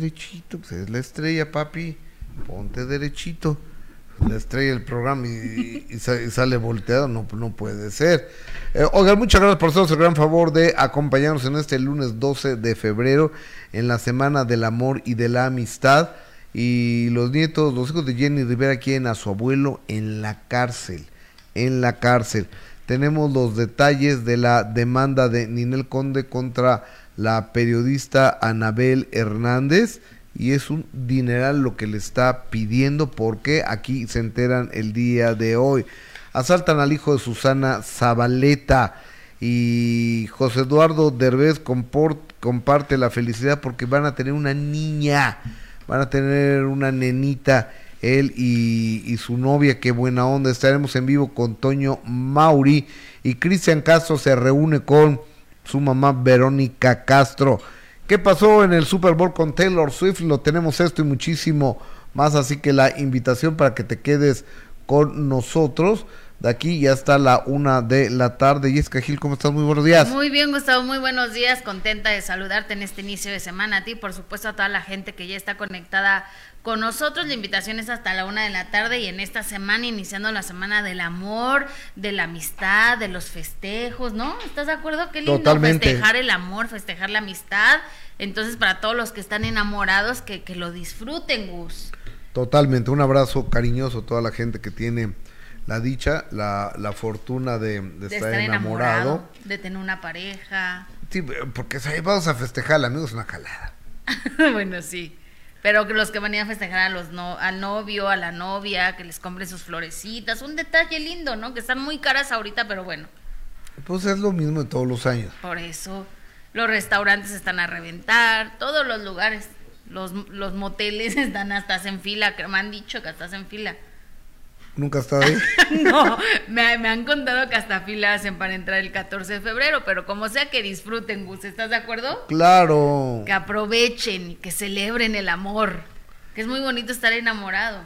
derechito, pues es la estrella, papi. Ponte derechito. La estrella del programa y, sale volteado, no, no puede ser. Eh, oigan, muchas gracias por hacernos el gran favor de acompañarnos en este lunes 12 de febrero, en la Semana del Amor y de la Amistad. Y los nietos, los hijos de Jenny Rivera quieren a su abuelo en la cárcel. En la cárcel. Tenemos los detalles de la demanda de Ninel Conde contra la periodista Anabel Hernández y es un dineral lo que le está pidiendo porque aquí se enteran el día de hoy. Asaltan al hijo de Susana Zabaleta y José Eduardo Derbez comparte la felicidad porque van a tener una niña, van a tener una nenita, él y, y su novia, qué buena onda. Estaremos en vivo con Toño Mauri y Cristian Castro se reúne con su mamá Verónica Castro. ¿Qué pasó en el Super Bowl con Taylor Swift? Lo tenemos esto y muchísimo más, así que la invitación para que te quedes con nosotros. De aquí ya está la una de la tarde. Jessica Gil, ¿cómo estás? Muy buenos días. Muy bien, Gustavo, muy buenos días. Contenta de saludarte en este inicio de semana. A ti, por supuesto, a toda la gente que ya está conectada con nosotros. La invitación es hasta la una de la tarde y en esta semana, iniciando la semana del amor, de la amistad, de los festejos, ¿no? ¿Estás de acuerdo? Qué lindo Totalmente. festejar el amor, festejar la amistad. Entonces, para todos los que están enamorados, que, que lo disfruten, Gus. Totalmente. Un abrazo cariñoso a toda la gente que tiene la dicha, la, la fortuna de, de, De estar, enamorado. De tener una pareja. Sí, porque si vamos a festejar, amigos, una calada. bueno, sí. Pero que los que van a festejar a los no, al novio, a la novia, que les compren sus florecitas, un detalle lindo, ¿no? Que están muy caras ahorita, pero bueno. Pues es lo mismo de todos los años. Por eso los restaurantes están a reventar, todos los lugares, los, los moteles están hasta en fila, que me han dicho que estás en fila. ¿Nunca has estado ahí? no, me, me, han contado que hasta fila hacen para entrar el 14 de febrero, pero como sea que disfruten, Gus, ¿estás de acuerdo? Claro. Que aprovechen, que celebren el amor, que es muy bonito estar enamorado.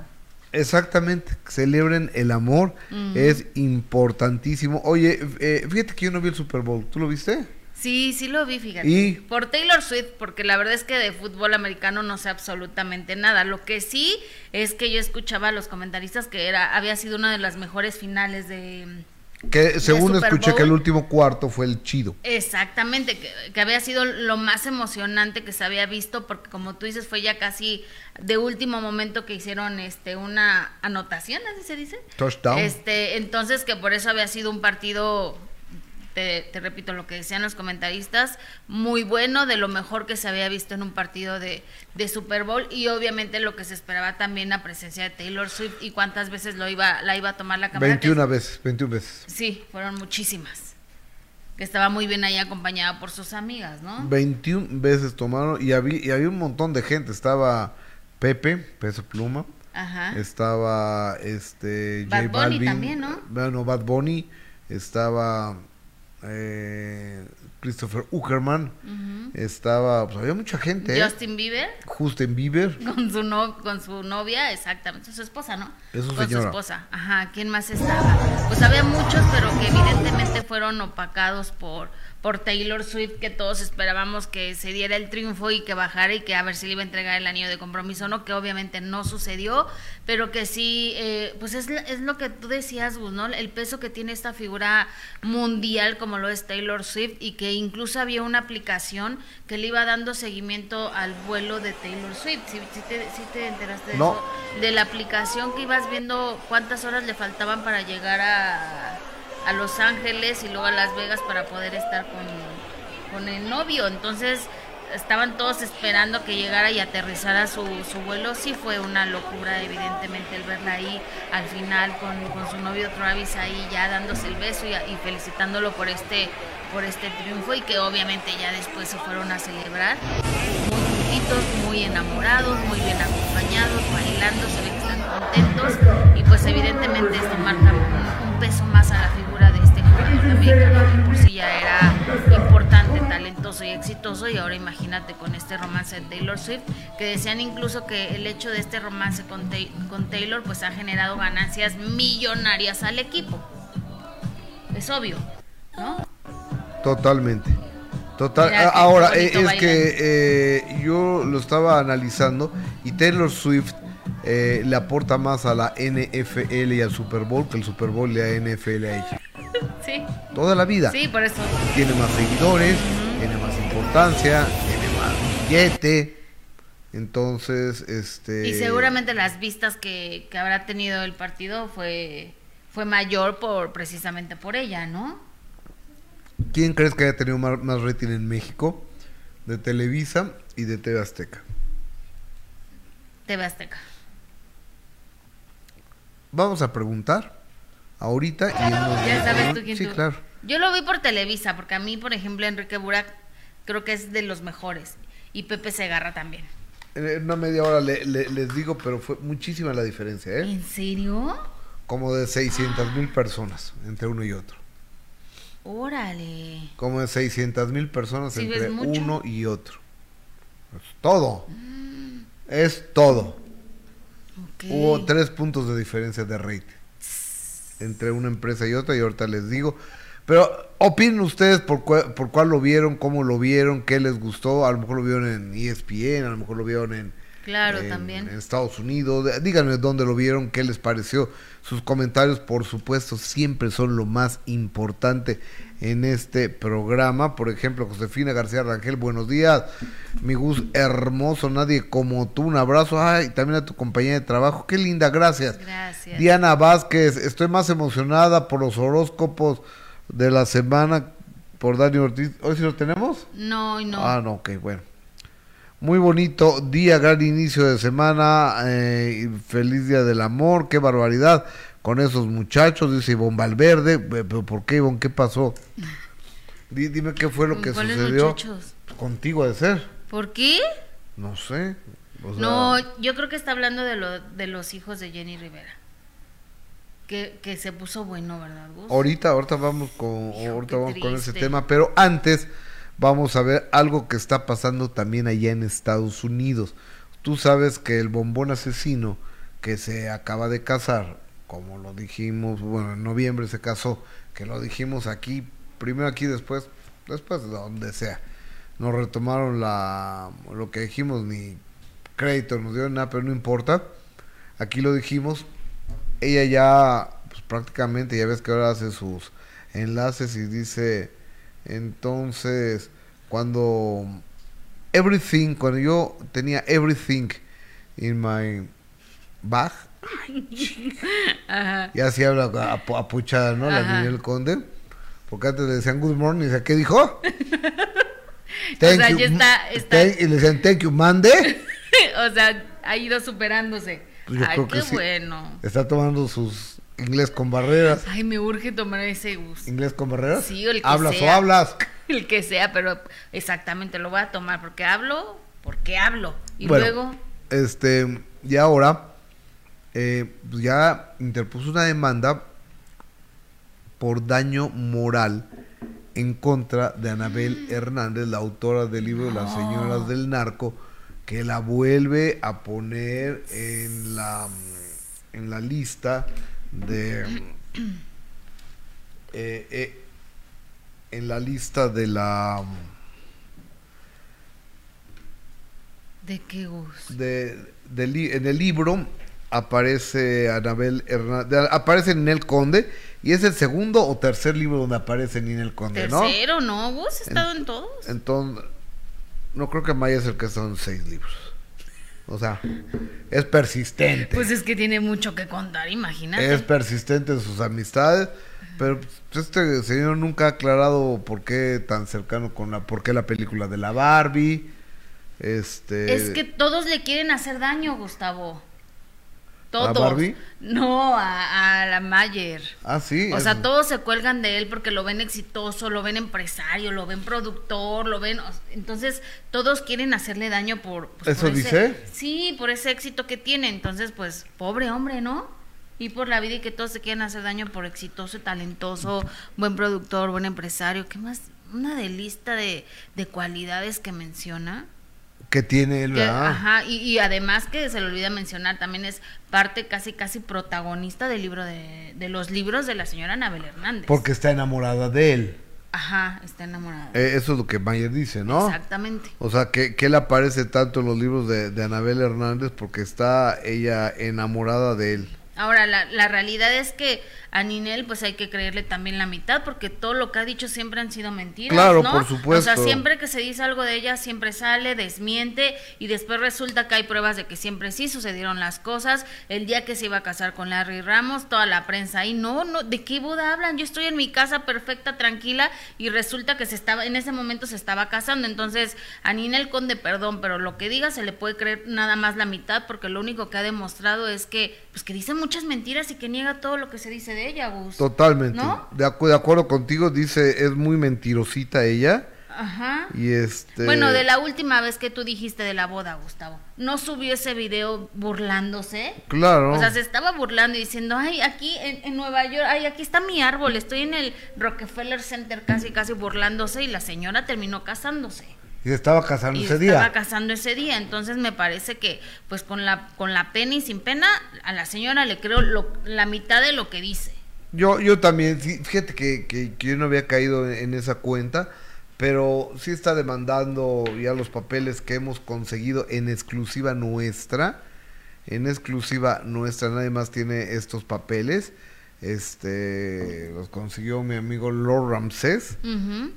Exactamente, que celebren el amor, uh -huh. es importantísimo. Oye, eh, fíjate que yo no vi el Super Bowl, ¿tú lo viste? Sí, sí lo vi, fíjate. ¿Y? Por Taylor Swift, porque la verdad es que de fútbol americano no sé absolutamente nada. Lo que sí es que yo escuchaba a los comentaristas que era había sido una de las mejores finales de que según escuché que el último cuarto fue el chido. Exactamente, que, que, había sido lo más emocionante que se había visto, porque como tú dices, fue ya casi de último momento que hicieron este una anotación, así se dice. Touchdown. Este, entonces que por eso había sido un partido te, te, repito lo que decían los comentaristas, muy bueno, de lo mejor que se había visto en un partido de, de, Super Bowl y obviamente lo que se esperaba también la presencia de Taylor Swift y cuántas veces lo iba, la iba a tomar la cámara. 21 veces, 21 veces. Sí, fueron muchísimas. Que estaba muy bien ahí acompañada por sus amigas, ¿no? 21 veces tomaron y había, y había un montón de gente, estaba Pepe, Peso Pluma, Ajá. estaba este Bad J Bunny Balvin, también, ¿no? Bueno, Bad Bunny, estaba eh, Christopher Uckerman, Uh -huh. estaba, pues había mucha gente. ¿eh? Justin Bieber. Justin Bieber. Con su, no, con su novia, exactamente, su esposa, ¿no? Es su con señora. su esposa. Ajá, ¿quién más estaba? Pues había muchos, pero que evidentemente fueron opacados por, por Taylor Swift, que todos esperábamos que se diera el triunfo y que bajara y que a ver si le iba a entregar el anillo de compromiso, ¿no? Que obviamente no sucedió, pero que sí, eh, pues es, es lo que tú decías, Gus, ¿no? El peso que tiene esta figura mundial como lo es Taylor Swift y que incluso había una aplicación que le iba dando seguimiento al vuelo de Taylor Swift. ¿Sí, sí te, sí te enteraste de no. eso? De la aplicación que ibas viendo cuántas horas le faltaban para llegar a, a Los Ángeles y luego a Las Vegas para poder estar con, con el novio. Entonces estaban todos esperando que llegara y aterrizara su, su vuelo. Sí fue una locura, evidentemente, el verla ahí al final con, con su novio Travis ahí ya dándose el beso y, felicitándolo por este, por este triunfo y que obviamente ya después se fueron a celebrar. Muy juntitos, muy enamorados, muy bien acompañados, bailando, se ve que están contentos y pues evidentemente esto marca peso más a la figura de este jugador que por sí ya era importante, talentoso y exitoso y ahora imagínate con este romance de Taylor Swift que decían incluso que el hecho de este romance con, con Taylor pues ha generado ganancias millonarias al equipo. Es obvio, ¿no? Totalmente. Total, Mira, ahora eh, es que eh, yo lo estaba analizando y Taylor Swift eh, le aporta más a la NFL y al Super Bowl que el Super Bowl le a NFL a ella. Sí, Toda la vida. sí, por eso. Tiene más seguidores, tiene más importancia, tiene más billete. Entonces, este... Y seguramente las vistas que, que habrá tenido el partido fue, fue mayor por precisamente por ella, ¿no? ¿Quién crees que haya tenido más, más rating en México? De Televisa y de TV Azteca. TV Azteca. Vamos a preguntar ahorita y en unos Ya sabes tú quién Sí, tú. claro. Yo lo vi por Televisa, porque a mí, por ejemplo, Enrique Burak creo que es de los mejores. Y Pepe Segarra también. En una media hora le- le- les digo, pero fue muchísima la diferencia, ¿eh? ¿En serio? Como de 600 mil personas entre uno y otro. Órale. Como de 600 mil personas Sí, entre ves mucho. uno y otro. Es todo. Es todo. Hubo tres puntos de diferencia de rating entre una empresa y otra y ahorita les digo. Pero opinen ustedes por, por cuál lo vieron, cómo lo vieron, qué les gustó. A lo mejor lo vieron en ESPN, a lo mejor lo vieron en, Claro, en- también. en Estados Unidos. Díganme dónde lo vieron, qué les pareció. Sus comentarios, por supuesto, siempre son lo más importante en este programa. Por ejemplo, Josefina García Rangel, buenos días. Mi Gus, hermoso, nadie como tú. Un abrazo. Ay, también a tu compañía de trabajo. Qué linda, gracias. Gracias. Diana Vázquez, estoy más emocionada por los horóscopos de la semana por Dani Ortiz. ¿Hoy sí lo tenemos? No, no. Ah, no, ok, bueno. Muy bonito día, gran inicio de semana, eh, feliz día del amor, qué barbaridad con esos muchachos, dice Ivonne Valverde, Pe- pero ¿por qué Ivonne? ¿Qué pasó? Di- dime qué fue lo que ¿Cuáles sucedió muchachos? contigo de ser, ¿Por qué? no sé. o sea, No, yo creo que está hablando de, lo, de los hijos de Jenny Rivera. Que, que se puso bueno, ¿verdad, Gus? Ahorita, ahorita vamos con, Hijo, ahorita vamos con ese tema, pero antes vamos a ver algo que está pasando también allá en Estados Unidos. Tú sabes que el bombón asesino que se acaba de casar, como lo dijimos, bueno, en noviembre se casó, que lo dijimos aquí, primero aquí, después, después de donde sea. Nos retomaron la, lo que dijimos, ni crédito nos dieron nada, pero no importa. Aquí lo dijimos, ella ya pues, prácticamente ya ves que ahora hace sus enlaces y dice entonces cuando everything cuando yo tenía everything in my bag Ajá. y así habla apu- apuchada no la. Ninel Conde porque antes le decían good morning y ¿qué dijo? sea, ya está- está- thank- y le decían thank you mande o sea, ha ido superándose. Pues yo Ay, creo qué que sí. bueno. está tomando sus inglés con barreras. Ay, me urge tomar ese Gus. inglés con barreras Sí, el que hablas o hablas El que sea, pero exactamente lo voy a tomar porque hablo, porque hablo. Y Bueno, luego, Este, y ahora, eh, pues ya interpuso una demanda por daño moral en contra de Anabel Hernández, la autora del libro Las Señoras del Narco, que la vuelve a poner en la, en la lista de... eh, eh, en la lista de la... ¿de qué de, de li- en el libro aparece Anabel Hernández, aparece Ninel Conde y es el segundo o tercer libro donde aparece Ninel Conde, ¿no? Tercero, ¿no? Gus ha estado en todos. Entonces, no creo que Maya es el que son seis libros. O sea, es persistente. Pues es que tiene mucho que contar, imagínate. es persistente en sus amistades, pero pues, este señor nunca ha aclarado por qué tan cercano con la, por qué la película de la Barbie. Este, Es que todos le quieren hacer daño, Gustavo. ¿A Todos. Barbie? No, a, a la Mayer. ah, sí. O es- sea, todos se cuelgan de él porque lo ven exitoso, lo ven empresario, lo ven productor, lo ven... Entonces, todos quieren hacerle daño por... pues, ¿Eso por ese- dice? sí, por ese éxito que tiene. Entonces, pues, pobre hombre, ¿no? Y por la vida y que todos se quieren hacer daño por exitoso, talentoso, buen productor, buen empresario. ¿Qué más? Una de lista de, de cualidades que menciona. Que tiene él, ¿verdad? ajá, y, y además que se le olvida mencionar, también es parte casi casi protagonista del libro de, de los libros de la señora Anabel Hernández. Porque está enamorada de él. Ajá, está enamorada. Eh, eso es lo que Mayer dice, ¿no? Exactamente. O sea, que, que él aparece tanto en los libros de, de Anabel Hernández porque está ella enamorada de él. Ahora, la, la realidad es que a Ninel pues hay que creerle también la mitad porque todo lo que ha dicho siempre han sido mentiras. Claro, ¿no? por supuesto. O sea, siempre que se dice algo de ella, siempre sale, desmiente y después resulta que hay pruebas de que siempre sí sucedieron las cosas. El día que se iba a casar con Larry Ramos, toda la prensa ahí, no, no, ¿de qué boda hablan? Yo estoy en mi casa perfecta, tranquila y resulta que se estaba, en ese momento se estaba casando. Entonces, a Ninel Conde, perdón, pero lo que diga se le puede creer nada más la mitad porque lo único que ha demostrado es que, pues que dice muchas mentiras y que niega todo lo que se dice de ella, Gus. Totalmente. ¿No? De, acu- de acuerdo contigo, dice, es muy mentirosita ella. Ajá. Y este... Bueno, de la última vez que tú dijiste de la boda, Gustavo, no subió ese video burlándose. Claro. O sea, se estaba burlando y diciendo, ay, aquí en, en Nueva York, ay, aquí está mi árbol, estoy en el Rockefeller Center casi, casi burlándose y la señora terminó casándose. Y se estaba casando Y ese estaba día. casando ese día, entonces me parece que, pues con la, con la pena y sin pena, a la señora le creo lo- la mitad de lo que dice. Yo, yo también, fíjate que, que- que yo no había caído en, en esa cuenta, pero sí está demandando ya los papeles que hemos conseguido en exclusiva nuestra. En exclusiva nuestra, nadie más tiene estos papeles. Este, los consiguió mi amigo Lord Ramsés.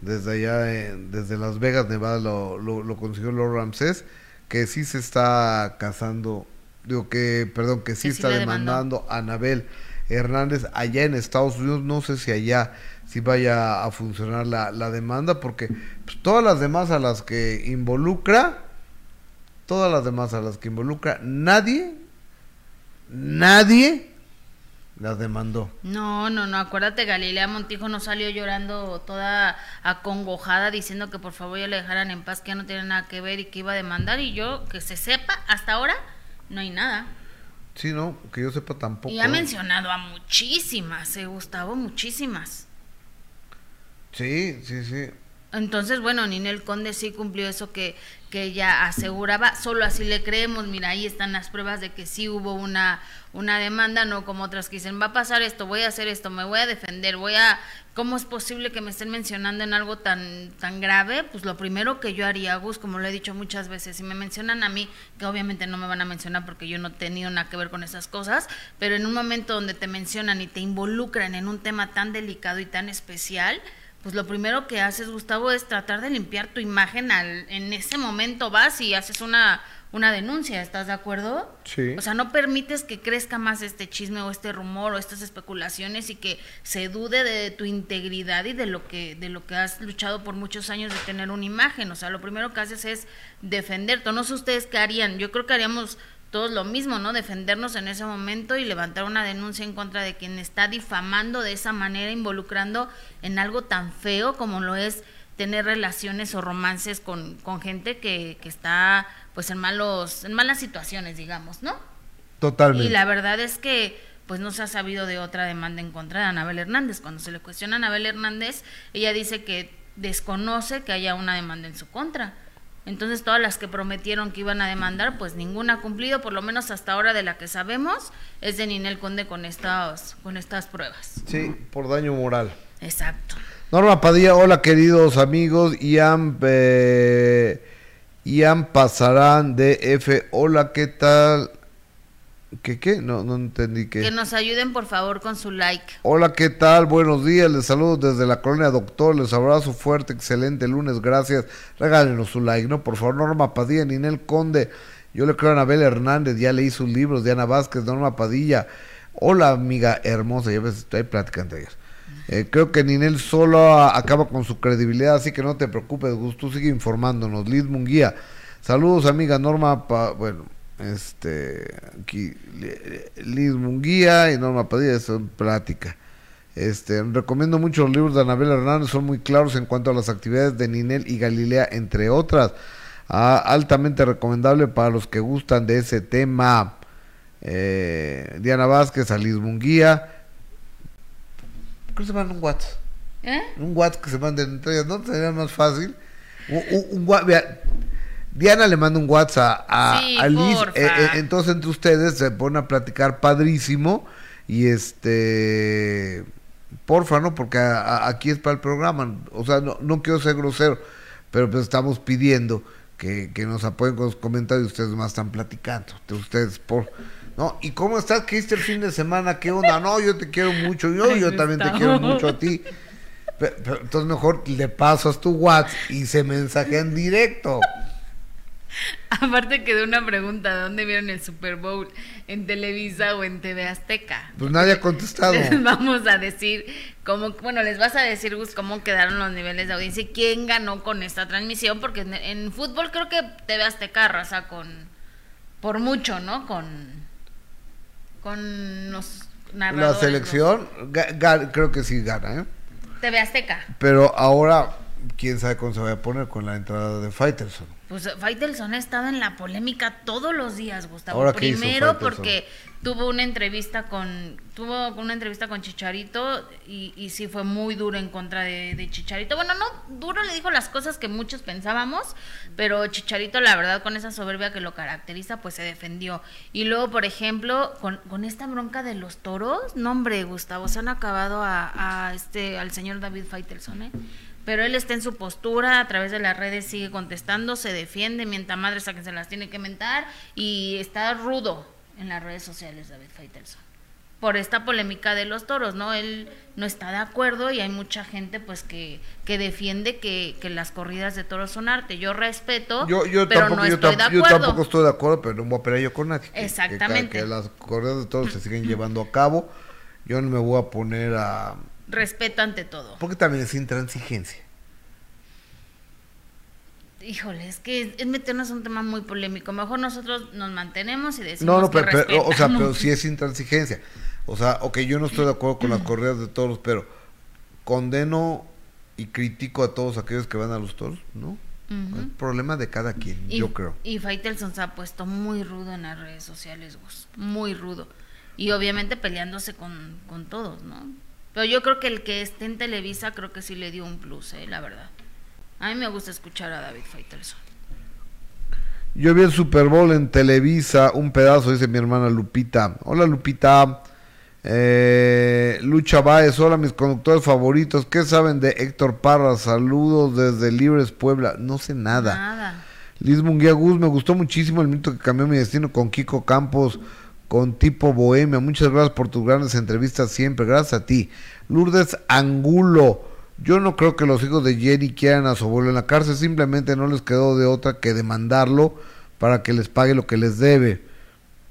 Desde allá, en- desde Las Vegas, Nevada, lo, lo, lo consiguió Lord Ramsés, que sí se está casando, digo que, perdón, que sí Que está demandando a Anabel Hernández allá en Estados Unidos, no sé si allá si vaya a funcionar la, la demanda, porque pues, todas las demás a las que involucra, todas las demás a las que involucra, nadie, nadie las demandó. No, no, no, acuérdate, Galilea Montijo no salió llorando toda acongojada diciendo que por favor ya le dejaran en paz, que ya no tiene nada que ver y que iba a demandar y yo, que se sepa, hasta ahora no hay nada. Sí, no, que yo sepa tampoco. Y ha mencionado a muchísimas, eh, Gustavo, muchísimas. Sí, sí, sí. Entonces, bueno, Ninel Conde sí cumplió eso que, que ella aseguraba, solo así le creemos, mira, ahí están las pruebas de que sí hubo una, una demanda, no como otras que dicen, va a pasar esto, voy a hacer esto, me voy a defender, voy a, ¿cómo es posible que me estén mencionando en algo tan, tan grave? Pues lo primero que yo haría, Gus, como lo he dicho muchas veces, si me mencionan a mí, que obviamente no me van a mencionar porque yo no he tenido nada que ver con esas cosas, pero en un momento donde te mencionan y te involucran en un tema tan delicado y tan especial, pues lo primero que haces, Gustavo, es tratar de limpiar tu imagen al, en ese momento vas y haces una, una denuncia, ¿estás de acuerdo? Sí. O sea, no permites que crezca más este chisme o este rumor o estas especulaciones y que se dude de tu integridad y de lo que, de lo que has luchado por muchos años de tener una imagen. O sea, lo primero que haces es defenderte. No sé ustedes qué harían. Yo creo que haríamos todos lo mismo, ¿no? Defendernos en ese momento y levantar una denuncia en contra de quien está difamando de esa manera, involucrando en algo tan feo como lo es tener relaciones o romances con, con gente que, que está pues en malos, en malas situaciones, digamos, ¿no? Totalmente. Y la verdad es que pues no se ha sabido de otra demanda en contra de Anabel Hernández. Cuando se le cuestiona a Anabel Hernández, ella dice que desconoce que haya una demanda en su contra. Entonces todas las que prometieron que iban a demandar, pues ninguna ha cumplido, por lo menos hasta ahora de la que sabemos, es de Ninel Conde con estas, con estas pruebas. Sí, por daño moral. Exacto. Norma Padilla, hola queridos amigos. Ian, eh, Ian Pasarán DF, hola, ¿qué tal? ¿Qué qué? No, no entendí qué. Que nos ayuden por favor con su like. Hola, ¿qué tal? Buenos días, les saludo desde la colonia Doctor, les abrazo fuerte, excelente lunes, gracias. Regálenos su like, ¿no? Por favor, Norma Padilla, Ninel Conde, yo le creo a Anabel Hernández, ya leí sus libros, Diana Vázquez, Norma Padilla. Hola, amiga hermosa, ya ves, hay plática entre ellas. Eh, creo que Ninel solo acaba con su credibilidad, así que no te preocupes, Gus, tú sigue informándonos. Liz Munguía, saludos, amiga Norma, Pa- bueno, este, aquí, Li- Liz Munguía y Norma Padilla, son plática. Este, recomiendo mucho los libros de Anabel Hernández, son muy claros en cuanto a las actividades de Ninel y Galilea, entre otras. Ah, altamente recomendable para los que gustan de ese tema. Eh, Diana Vázquez, a Liz Munguía. ¿Por qué se mandan un WhatsApp? ¿Eh? Un WhatsApp que se manden entre ellas, ¿no? Sería más fácil. Un, un- un Diana le manda un WhatsApp a, Sí, a Liz, eh, eh, entonces entre ustedes se ponen a platicar padrísimo y este Porfa, ¿no? Porque aquí es para el programa. O sea, no, no quiero ser grosero, pero pues estamos pidiendo que, que nos apoyen con los comentarios. Ustedes más están platicando. De ustedes, por. ¿No? ¿Y cómo estás? ¿Qué hiciste el fin de semana? ¿Qué onda? No, yo te quiero mucho. Yo, yo también te quiero mucho a ti. Pero, entonces mejor le pasas tu WhatsApp y se mensaje en directo. Aparte que de una pregunta, ¿dónde vieron el Super Bowl? ¿En Televisa o en TV Azteca? Pues nadie ha contestado. Les vamos a decir cómo, bueno, les vas a decir Gus cómo quedaron los niveles de audiencia y quién ganó con esta transmisión, porque en, fútbol creo que TV Azteca arrasa con, por mucho, ¿no? Con, con los narradores. La selección, creo que sí gana, ¿eh? TV Azteca. Pero ahora, quién sabe cómo se va a poner con la entrada de Faitelson. Pues Faitelson ha estado en la polémica todos los días, Gustavo. Primero porque tuvo una entrevista con tuvo una entrevista con Chicharito y, y sí fue muy duro en contra de, Chicharito. Bueno, no duro le dijo las cosas que muchos pensábamos, pero Chicharito la verdad con esa soberbia que lo caracteriza pues se defendió. Y luego, por ejemplo, con, con esta bronca de los toros, no hombre, Gustavo, se han acabado a, a este al señor David Faitelson, ¿eh? Pero él está en su postura, a través de las redes sigue contestando, se defiende, mientras madres a que se las tiene que mentar y está rudo en las redes sociales David Faitelson. Por esta polémica de los toros, ¿no? Él no está de acuerdo y hay mucha gente pues que, que defiende que, que las corridas de toros son arte. Yo respeto, yo, yo pero tampoco, no estoy de acuerdo. Yo tampoco estoy de acuerdo, pero no voy a pelear yo con nadie. Exactamente. Que, las corridas de toros se siguen llevando a cabo. Yo no me voy a poner a respeto ante todo. Porque también es intransigencia. Híjole, es que es meternos un tema muy polémico. Mejor nosotros nos mantenemos y decimos No, no, que pero, o sea, pero sí es intransigencia. O sea, ok, yo no estoy de acuerdo con las corridas de toros, pero condeno y critico a todos aquellos que van a los toros, ¿no? El problema de cada quien, yo creo. Y Faitelson se ha puesto muy rudo en las redes sociales, muy rudo. Y obviamente peleándose con, con todos, ¿no? Pero yo creo que el que esté en Televisa creo que sí le dio un plus, ¿eh? la verdad. A mí me gusta escuchar a David Faitelson. Yo vi el Super Bowl en Televisa, un pedazo, dice mi hermana Lupita. Hola Lupita. Eh, Lucha Baez, hola mis conductores favoritos. ¿Qué saben de Héctor Parra? Saludos desde Libres Puebla. No sé nada. Nada. Liz Munguía Gus, me gustó muchísimo el minuto que cambió mi destino con Kiko Campos con tipo bohemia. Muchas gracias por tus grandes entrevistas siempre. Gracias a ti. Lourdes Angulo. Yo no creo que los hijos de Jenny quieran a su abuelo en la cárcel. Simplemente no les quedó de otra que demandarlo para que les pague lo que les debe.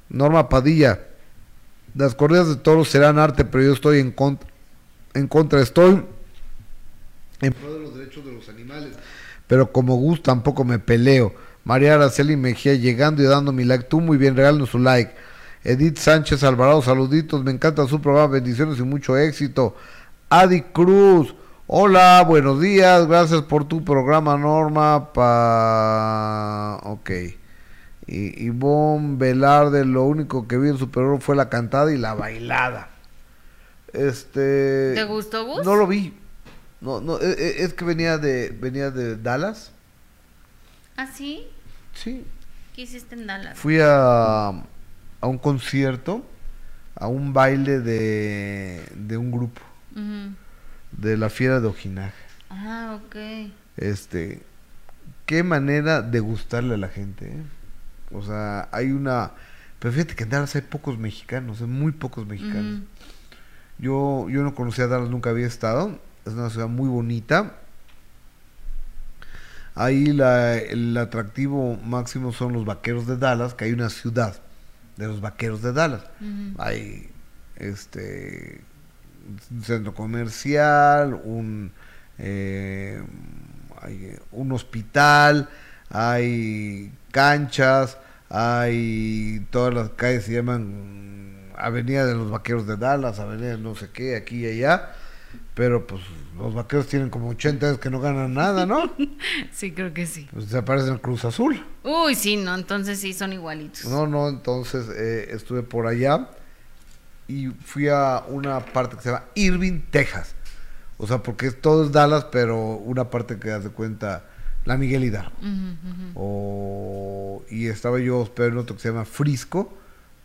Norma Padilla. Las corridas de toros serán arte, pero yo estoy en contra. Estoy en pro de los derechos de los animales. Pero como gusto tampoco me peleo. María Araceli Mejía llegando y dando mi like. Tú muy bien, regálanos su like. Edith Sánchez Alvarado, saluditos, me encanta su programa, bendiciones y mucho éxito. Adi Cruz, hola, buenos días, gracias por tu programa, Norma. Pa... Ok. Y Ivonne Velarde, lo único que vi en Super fue la cantada y la bailada. Este. ¿Te gustó, Gus? No lo vi. No, no, e, e, es, que venía de, venía de Dallas. ¿Ah, sí? Sí. ¿Qué hiciste en Dallas? Fui a a un concierto, a un baile de, de un grupo, de la Fiera de Ojinaga. Ah, ok. Este, qué manera de gustarle a la gente, ¿eh? O sea, hay una... Pero fíjate que en Dallas hay pocos mexicanos, hay muy pocos mexicanos. Yo, yo no conocía a Dallas, nunca había estado. Es una ciudad muy bonita. Ahí la, el atractivo máximo son los vaqueros de Dallas, que hay una ciudad de los vaqueros de Dallas. Hay este un centro comercial, un, eh, hay un hospital, hay canchas, hay todas las calles se llaman Avenida de los Vaqueros de Dallas, Avenida no sé qué, aquí y allá, pero pues los vaqueros tienen como 80 años que no ganan nada, ¿no? sí, creo que sí. Pues se aparecen Cruz Azul. Uy, sí, no, entonces sí son igualitos. No, no, entonces eh, estuve por allá y fui a una parte que se llama Irving, Texas. O sea, porque todo es Dallas, pero una parte que hace cuenta la Miguel Hidalgo. o, y estaba yo hospedado en otro que se llama Frisco,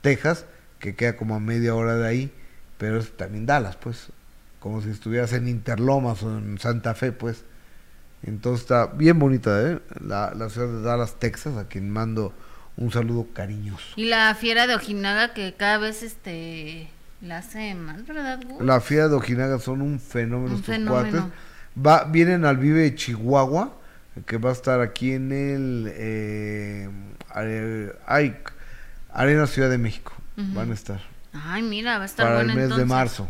Texas, que queda como a media hora de ahí, pero es también Dallas, pues. Como si estuvieras en Interlomas o en Santa Fe, pues. Entonces está bien bonita, ¿eh? La, la ciudad de Dallas, Texas, a quien mando un saludo cariñoso. Y la fiera de Ojinaga que cada vez este la hace más, ¿verdad? Gus? La fiera de Ojinaga son un fenómeno Un estos fenómeno. cuates. Va, vienen al Vive de Chihuahua, que va a estar aquí en el eh, ay, Arena Ciudad de México. Van a estar Ay, mira, va a estar para el mes de marzo.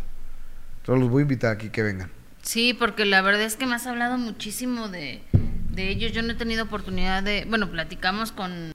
Entonces los voy a invitar aquí que vengan. Sí, porque la verdad es que me has hablado muchísimo de, de ellos. Yo no he tenido oportunidad de, bueno, platicamos con,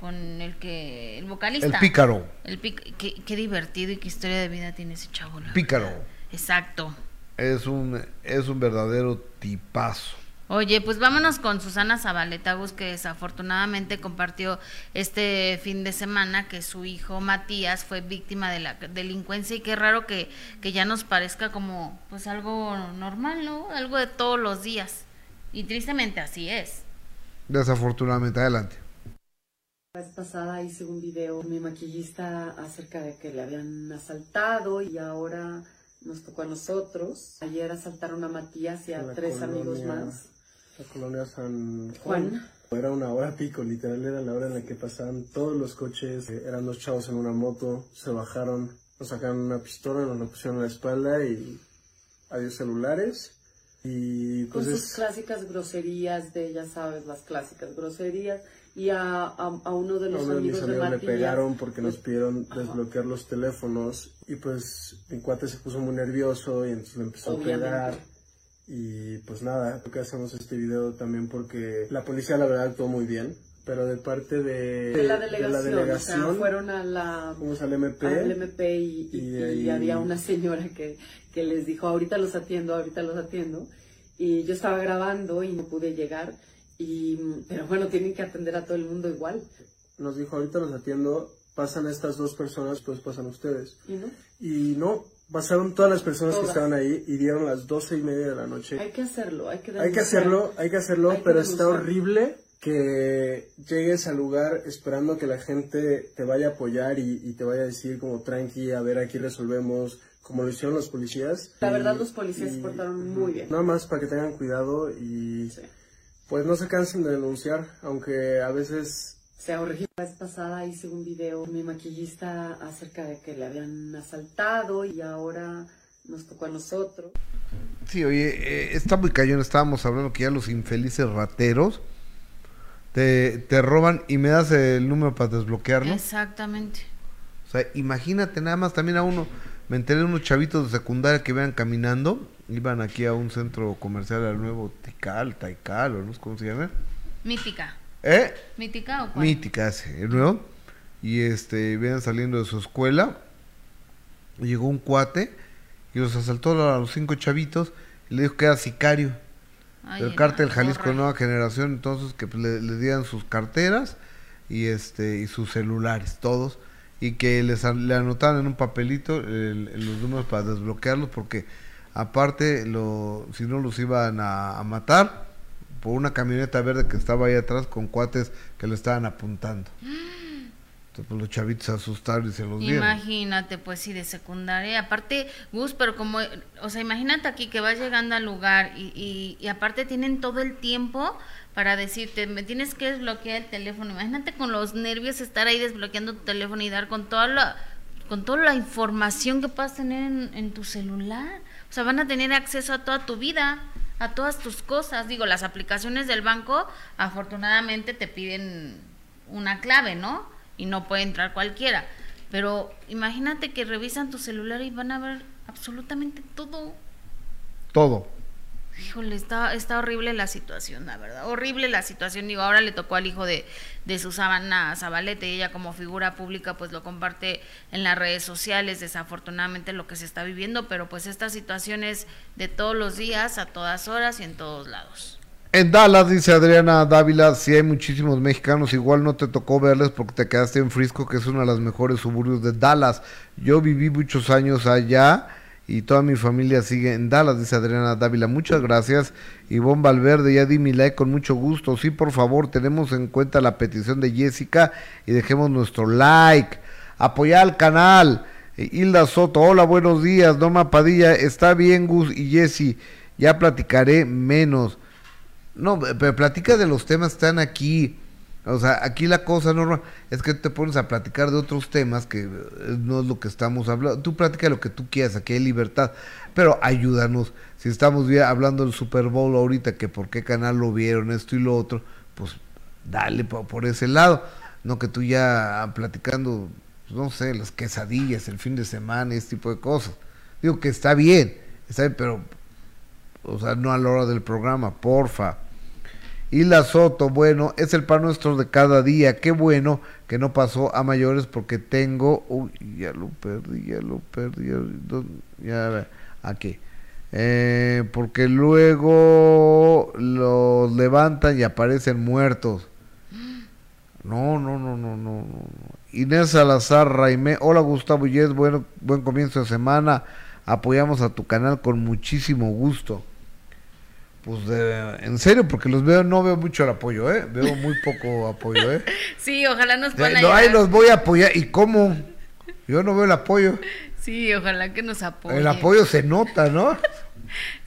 con el que, el vocalista. El pícaro, El pic- qué, qué divertido y qué historia de vida tiene ese chavo. pícaro. verdad. Exacto. Es un, es un verdadero tipazo. Oye, pues vámonos con Susana Zabaleta Gus, que desafortunadamente compartió este fin de semana que su hijo Matías fue víctima de la delincuencia y qué raro que, que ya nos parezca como pues algo normal, ¿no? Algo de todos los días. Y tristemente así es. Desafortunadamente, adelante. La vez pasada hice un video con mi maquillista acerca de que le habían asaltado y ahora nos tocó a nosotros. Ayer asaltaron a Matías y a la tres amigos más. La colonia San Juan. Era una hora pico, literal era la hora en la que pasaban todos los coches. Eh, Eran dos chavos en una moto, se bajaron, nos sacaron una pistola, nos la pusieron en la espalda y adiós celulares. Y Con pues sus es- clásicas groserías de, ya sabes, las clásicas groserías. Y a, a, a uno de a los uno de mis amigos de amigos le pegaron porque nos pidieron Ajá. desbloquear los teléfonos y pues mi cuate se puso muy nervioso y entonces le empezó Obviamente. a pegar y pues nada, que hacemos este video también porque la policía la verdad actuó muy bien, pero de parte de, De la de delegación, la o sea, delegación, fueron a la fuimos al MP, al MP y, y- y y ahí- había una señora que, que les dijo, ahorita los atiendo, ahorita los atiendo. Y yo estaba grabando y no pude llegar. Y, pero bueno, tienen que atender a todo el mundo igual. nos dijo ahorita los atiendo, pasan estas dos personas, pues pasan ustedes. ¿Y no? Y no, pasaron todas las personas que estaban ahí y dieron las doce y media de la noche. Hay que hacerlo, hay que Hay que hacerlo, hay que hacerlo, Hay que pero está horrible que llegues al lugar esperando que la gente te vaya a apoyar y, y te vaya a decir como tranqui, a ver, aquí resolvemos, como lo hicieron los policías. La Y- verdad, los policías se portaron muy bien. Nada más para que tengan cuidado y Sí. pues no se cansen de denunciar, aunque a veces sea horrible. La vez pasada hice un video con mi maquillista acerca de que le habían asaltado y ahora nos tocó a nosotros. Sí, oye, eh, está muy cañón. Estábamos hablando que ya los infelices rateros te, te roban y me das el número para desbloquearlo. Exactamente. O sea, imagínate nada más también a uno. Me enteré de unos chavitos de secundaria que iban caminando. Iban aquí a un centro comercial al nuevo Tical, Taical, o no sé cómo se llama. Mítica. ¿Eh? ¿Mítica o cuál? Mítica ese, el nuevo. Y este, venían saliendo de su escuela. llegó un cuate y los asaltó a los cinco chavitos y le dijo que era sicario. Ay, del cártel Jalisco torre. Nueva Generación, entonces que pues, le, le dieran sus carteras y este y sus celulares, todos, y que les le anotaran en un papelito el- el- los números para desbloquearlos, porque aparte lo, si no los iban a, a matar por una camioneta verde que estaba ahí atrás con cuates que le estaban apuntando. Entonces pues, los chavitos se asustaron y se los dieron. Imagínate, pues sí, de secundaria. Aparte, Gus, pero como, o sea, imagínate aquí que vas llegando al lugar y, y, aparte tienen todo el tiempo para decirte, me tienes que desbloquear el teléfono. Imagínate con los nervios estar ahí desbloqueando tu teléfono y dar con toda la, con toda la información que puedas tener en, en tu celular. O sea, van a tener acceso a toda tu vida, a todas tus cosas. Digo, las aplicaciones del banco, afortunadamente te piden una clave, ¿no? Y no puede entrar cualquiera. Pero imagínate que revisan tu celular y van a ver absolutamente todo. Todo. Híjole, está, está horrible la situación, la verdad. Horrible la situación. Digo, ahora le tocó al hijo de, de Susana Zabalete y ella como figura pública pues lo comparte en las redes sociales, desafortunadamente lo que se está viviendo, pero pues esta situación es de todos los días, a todas horas y en todos lados. En Dallas, dice Adriana Dávila, sí hay muchísimos mexicanos, igual no te tocó verles porque te quedaste en Frisco, que es uno de los mejores suburbios de Dallas. Yo viví muchos años allá y toda mi familia sigue en Dallas, dice Adriana Dávila. Muchas gracias. Ivonne Valverde, ya di mi like con mucho gusto. Sí, por favor, tenemos en cuenta la petición de Jessica y dejemos nuestro like. Apoyar al canal. Hilda Soto, hola, buenos días. Norma Padilla, está bien, Gus y Jesse. Ya platicaré menos. No, pero platica de los temas que están aquí. O sea, aquí la cosa, Norma, es que te pones a platicar de otros temas que eh, no es lo que estamos hablando. Tú platica lo que tú quieras, aquí hay libertad. Pero ayúdanos. Si estamos hablando del Super Bowl ahorita, que por qué canal lo vieron, esto y lo otro, pues dale por, ese lado. No que tú ya platicando, pues, no sé, las quesadillas el fin de semana este tipo de cosas. Digo que está bien, está bien, pero, o sea, no a la hora del programa, porfa. Y la Soto, bueno, es el pan nuestro de cada día. Qué bueno que no pasó a mayores porque tengo. Uy, ya lo perdí, ya lo perdí. Ya, aquí. Eh, porque luego los levantan y aparecen muertos. No, no, no, no, no. no. Inés Salazar Raimé. Hola Gustavo Yes, bueno, buen comienzo de semana. Apoyamos a tu canal con muchísimo gusto. Pues de, en serio, porque los veo, no veo mucho el apoyo, ¿eh? Veo muy poco apoyo, ¿eh? Sí, ojalá nos puedan no, ahí ayudar. los voy a apoyar. ¿Y cómo? Yo no veo el apoyo. Sí, ojalá que nos apoyen. El apoyo se nota, ¿no?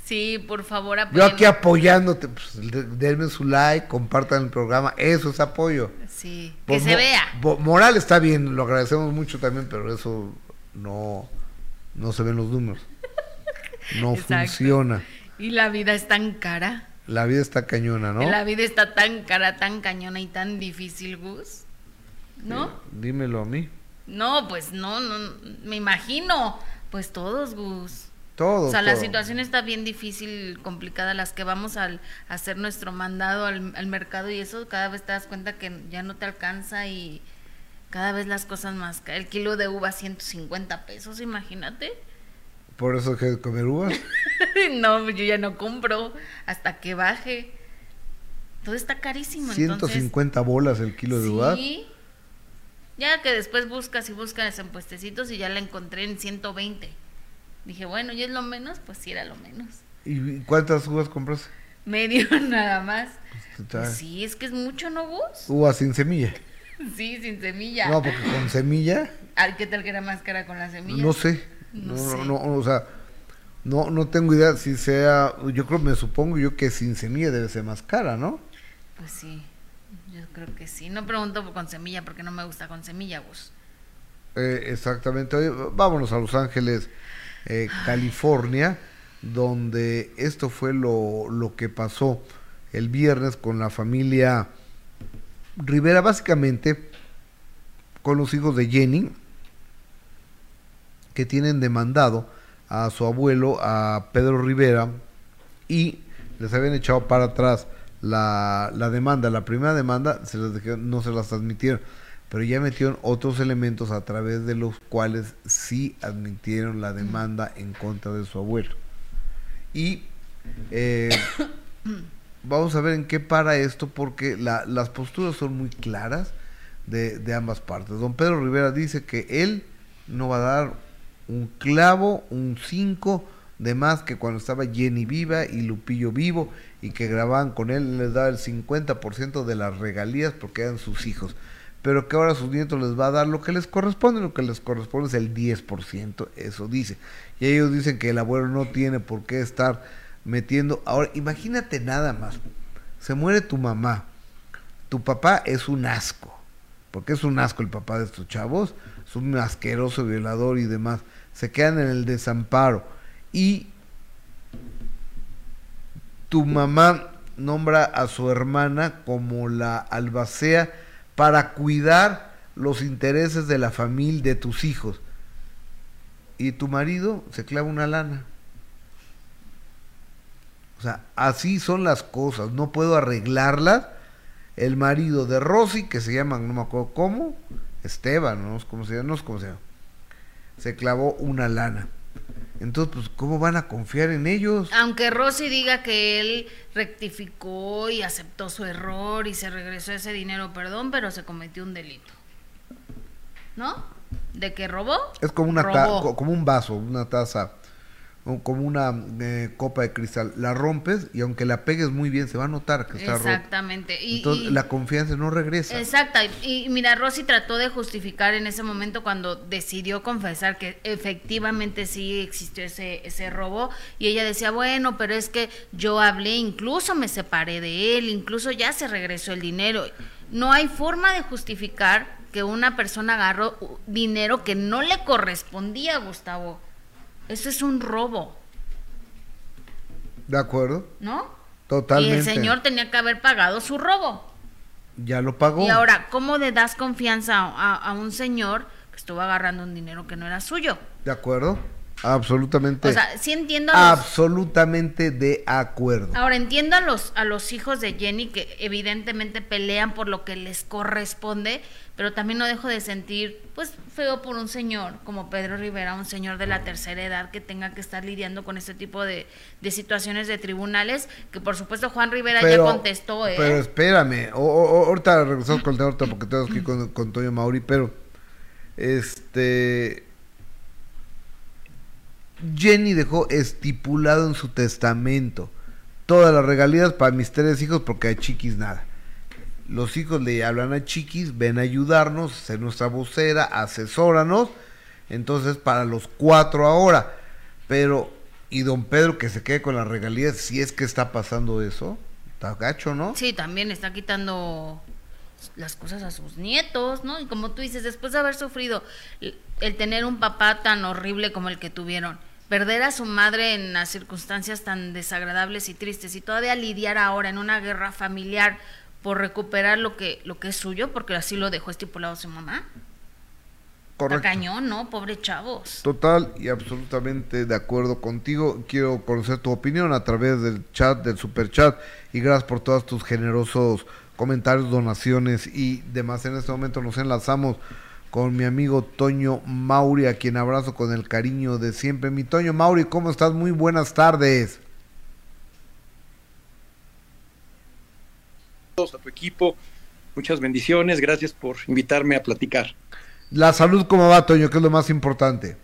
Sí, por favor, Yo apoyen. aquí apoyándote, pues de- denme su like, compartan el programa, eso es apoyo. Sí, que Pues, se vea. Moral está bien, lo agradecemos mucho también, pero eso no, no se ven los números. No Exacto. funciona. Y la vida es tan cara. La vida está cañona, ¿no? La vida está tan cara, tan cañona y tan difícil, Gus. ¿No? Dímelo a mí. No, pues no, no, me imagino. Pues todos, Gus. Todo. O sea, la situación está bien difícil, complicada. Las que vamos al, a hacer nuestro mandado al, al mercado y eso, cada vez te das cuenta que ya no te alcanza y cada vez las cosas más. El kilo de uva 150 pesos, imagínate. Por eso hay que comer uvas. no, yo ya no compro hasta que baje. Todo está carísimo. entonces 150 bolas el kilo de uvas. Sí. Ya que después buscas y buscas en puestecitos y ya la encontré en 120. Dije, bueno, ya es lo menos, pues sí era lo menos. ¿Y cuántas uvas compras? Medio nada más. Está- Pues sí, es que es mucho, ¿no, Gus? Uvas sin semilla. Sí, sin semilla. No, porque con semilla, ¿Qué tal que era más cara con la semilla? no sé. No No, no, sé. no, o sea, no, no tengo idea si sea, yo creo, me supongo yo que sin semilla debe ser más cara, ¿no? Pues sí, yo creo que sí. No pregunto con semilla porque no me gusta con semilla, Gus. Eh, exactamente. Oye, vámonos a Los Ángeles, eh, California, donde esto fue lo, lo que pasó el viernes con la familia Rivera, básicamente con los hijos de Jenny, que tienen demandado a su abuelo, a Pedro Rivera, y les habían echado para atrás la, la demanda. La primera demanda se les dejó- no se las admitieron, pero ya metieron otros elementos a través de los cuales sí admitieron la demanda en contra de su abuelo. Y eh, vamos a ver en qué para esto, porque la- las posturas son muy claras de, de ambas partes. Don Pedro Rivera dice que él no va a dar un clavo, un 5 de más que cuando estaba Jenny viva y Lupillo vivo y que grababan con él, les daba el 50% de las regalías porque eran sus hijos. Pero que ahora sus nietos les va a dar lo que les corresponde, lo que les corresponde es el 10%, eso dice. Y ellos dicen que el abuelo no tiene por qué estar metiendo. Ahora, imagínate nada más, se muere tu mamá, tu papá es un asco, porque es un asco el papá de estos chavos, es un asqueroso violador y demás, se quedan en el desamparo y tu mamá nombra a su hermana como la albacea para cuidar los intereses de la familia, de tus hijos. Y tu marido se clava una lana. O sea, así son las cosas, no puedo arreglarlas. El marido de Rosy, que se llama, no me acuerdo cómo, Esteban, no sé cómo se llama, no sé cómo se llama, se clavó una lana. Entonces, pues, ¿cómo van a confiar en ellos? Aunque Rosy diga que él rectificó y aceptó su error y se regresó ese dinero, perdón, pero se cometió un delito. ¿No? ¿De que robó? Es como una Robó. como un vaso, una taza, como una eh, copa de cristal, la rompes y aunque la pegues muy bien se va a notar que está. Exactamente. Y, Entonces y- la confianza no regresa. Exacto, y, y mira, Rosy trató de justificar en ese momento cuando decidió confesar que efectivamente sí existió ese, ese robo, y ella decía, bueno, pero es que yo hablé, incluso me separé de él, incluso ya se regresó el dinero. No hay forma de justificar que una persona agarró dinero que no le correspondía, Gustavo. Eso es un robo, ¿De acuerdo? ¿no? Totalmente. Y el señor tenía que haber pagado su robo. Ya lo pagó. Y ahora, ¿cómo le das confianza a, a un señor que estuvo agarrando un dinero que no era suyo? ¿De acuerdo? Absolutamente. O sea, sí entiendo a los, absolutamente de acuerdo. ahora entiendo a los a los hijos de Jenny que evidentemente pelean por lo que les corresponde, pero también no dejo de sentir pues feo por un señor como Pedro Rivera, un señor de la tercera edad que tenga que estar lidiando con este tipo de, de situaciones de tribunales, que por supuesto Juan Rivera ya contestó, ¿eh? Pero espérame, o- ahorita regresamos con el tema porque tengo aquí con, con Toño Mauri, pero este Jenny dejó estipulado en su testamento todas las regalías para mis tres hijos porque a Chiquis nada. Los hijos le hablan a Chiquis, ven a ayudarnos, ser nuestra vocera, asesóranos. Entonces, para los cuatro ahora. Pero, y don Pedro que se quede con las regalías, si es que está pasando eso. Está gacho, ¿no? Sí, también está quitando las cosas a sus nietos, ¿no? Y como tú dices, después de haber sufrido el, tener un papá tan horrible como el que tuvieron, perder a su madre en las circunstancias tan desagradables y tristes y todavía lidiar ahora en una guerra familiar por recuperar lo que lo que es suyo, porque así lo dejó estipulado su mamá. Correcto. Está cañón, ¿no? Pobre chavos. Total y absolutamente de acuerdo contigo. Quiero conocer tu opinión a través del chat, del super chat. Y gracias por todos tus generosos comentarios, donaciones y demás. En este momento nos enlazamos con mi amigo Toño Mauri, a quien abrazo con el cariño de siempre. Mi Toño Mauri, ¿cómo estás? Muy buenas tardes. todos, a tu equipo. Muchas bendiciones. Gracias por invitarme a platicar. La salud, ¿cómo va, Toño? Que es lo más importante.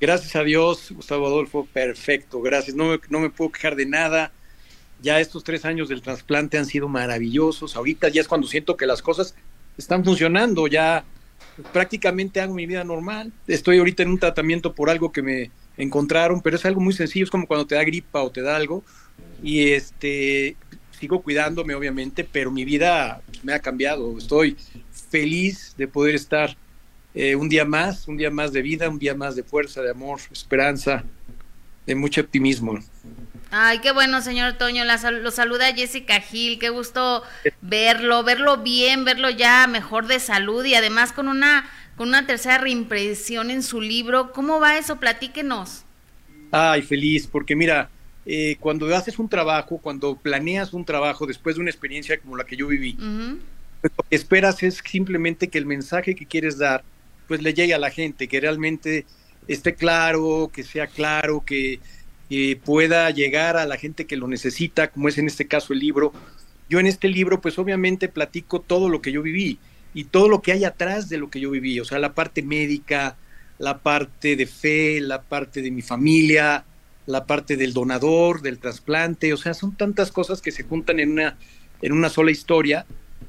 Gracias a Dios, Gustavo Adolfo, perfecto. Gracias. No me, no me puedo quejar de nada. Ya estos tres años del trasplante han sido maravillosos. Ahorita ya es cuando siento que las cosas están funcionando. Ya prácticamente hago mi vida normal. Estoy ahorita en un tratamiento por algo que me encontraron, pero es algo muy sencillo. Es como cuando te da gripa o te da algo. Y este sigo cuidándome, obviamente, pero mi vida me ha cambiado. Estoy feliz de poder estar eh, un día más, un día más de vida, un día más de fuerza, de amor, esperanza, de mucho optimismo. Ay, qué bueno, señor Toño. La lo saluda Jessica Gil. Qué gusto verlo, verlo bien, verlo ya mejor de salud y además con una con una tercera reimpresión en su libro. ¿Cómo va eso? Platíquenos. Ay, feliz, porque mira, eh, cuando haces un trabajo, cuando planeas un trabajo después de una experiencia como la que yo viví, pues, lo que esperas es simplemente que el mensaje que quieres dar, pues le llegue a la gente, que realmente esté claro, que sea claro, que eh, pueda llegar a la gente que lo necesita, como es en este caso el libro. Yo en este libro, pues obviamente platico todo lo que yo viví y todo lo que hay atrás de lo que yo viví, o sea, la parte médica, la parte de fe, la parte de mi familia, la parte del donador, del trasplante, o sea, son tantas cosas que se juntan en una, en una sola historia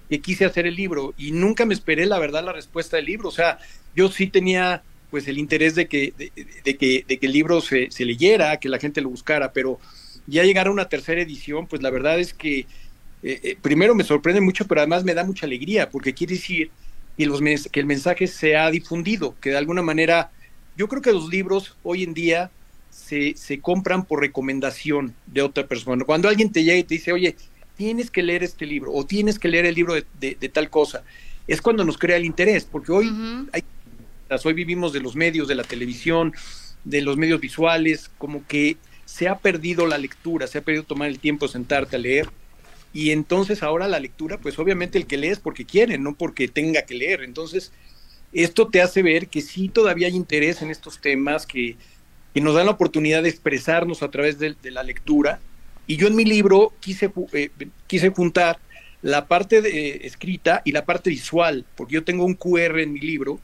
que quise hacer el libro y nunca me esperé, la verdad, la respuesta del libro. O sea, yo sí tenía pues el interés de que, de, de que, de que el libro se, se, leyera, que la gente lo buscara, pero ya llegar a una tercera edición, pues la verdad es que eh, eh, primero me sorprende mucho, pero además me da mucha alegría, porque quiere decir que, los que el mensaje se ha difundido, que de alguna manera, yo creo que los libros hoy en día se, se compran por recomendación de otra persona. Cuando alguien te llega y te dice, oye, tienes que leer este libro o tienes que leer el libro de, de, de tal cosa, es cuando nos crea el interés, porque hoy, uh -huh. hay, hoy vivimos de los medios, de la televisión, de los medios visuales, como que se ha perdido la lectura, se ha perdido tomar el tiempo de sentarte a leer. Y entonces ahora la lectura, pues obviamente el que lee es porque quiere, no porque tenga que leer. Entonces, esto te hace ver que sí todavía hay interés en estos temas, que, que nos dan la oportunidad de expresarnos a través de, la lectura. Y yo en mi libro quise, eh, quise juntar la parte eh, escrita y la parte visual, porque yo tengo un QR en mi libro,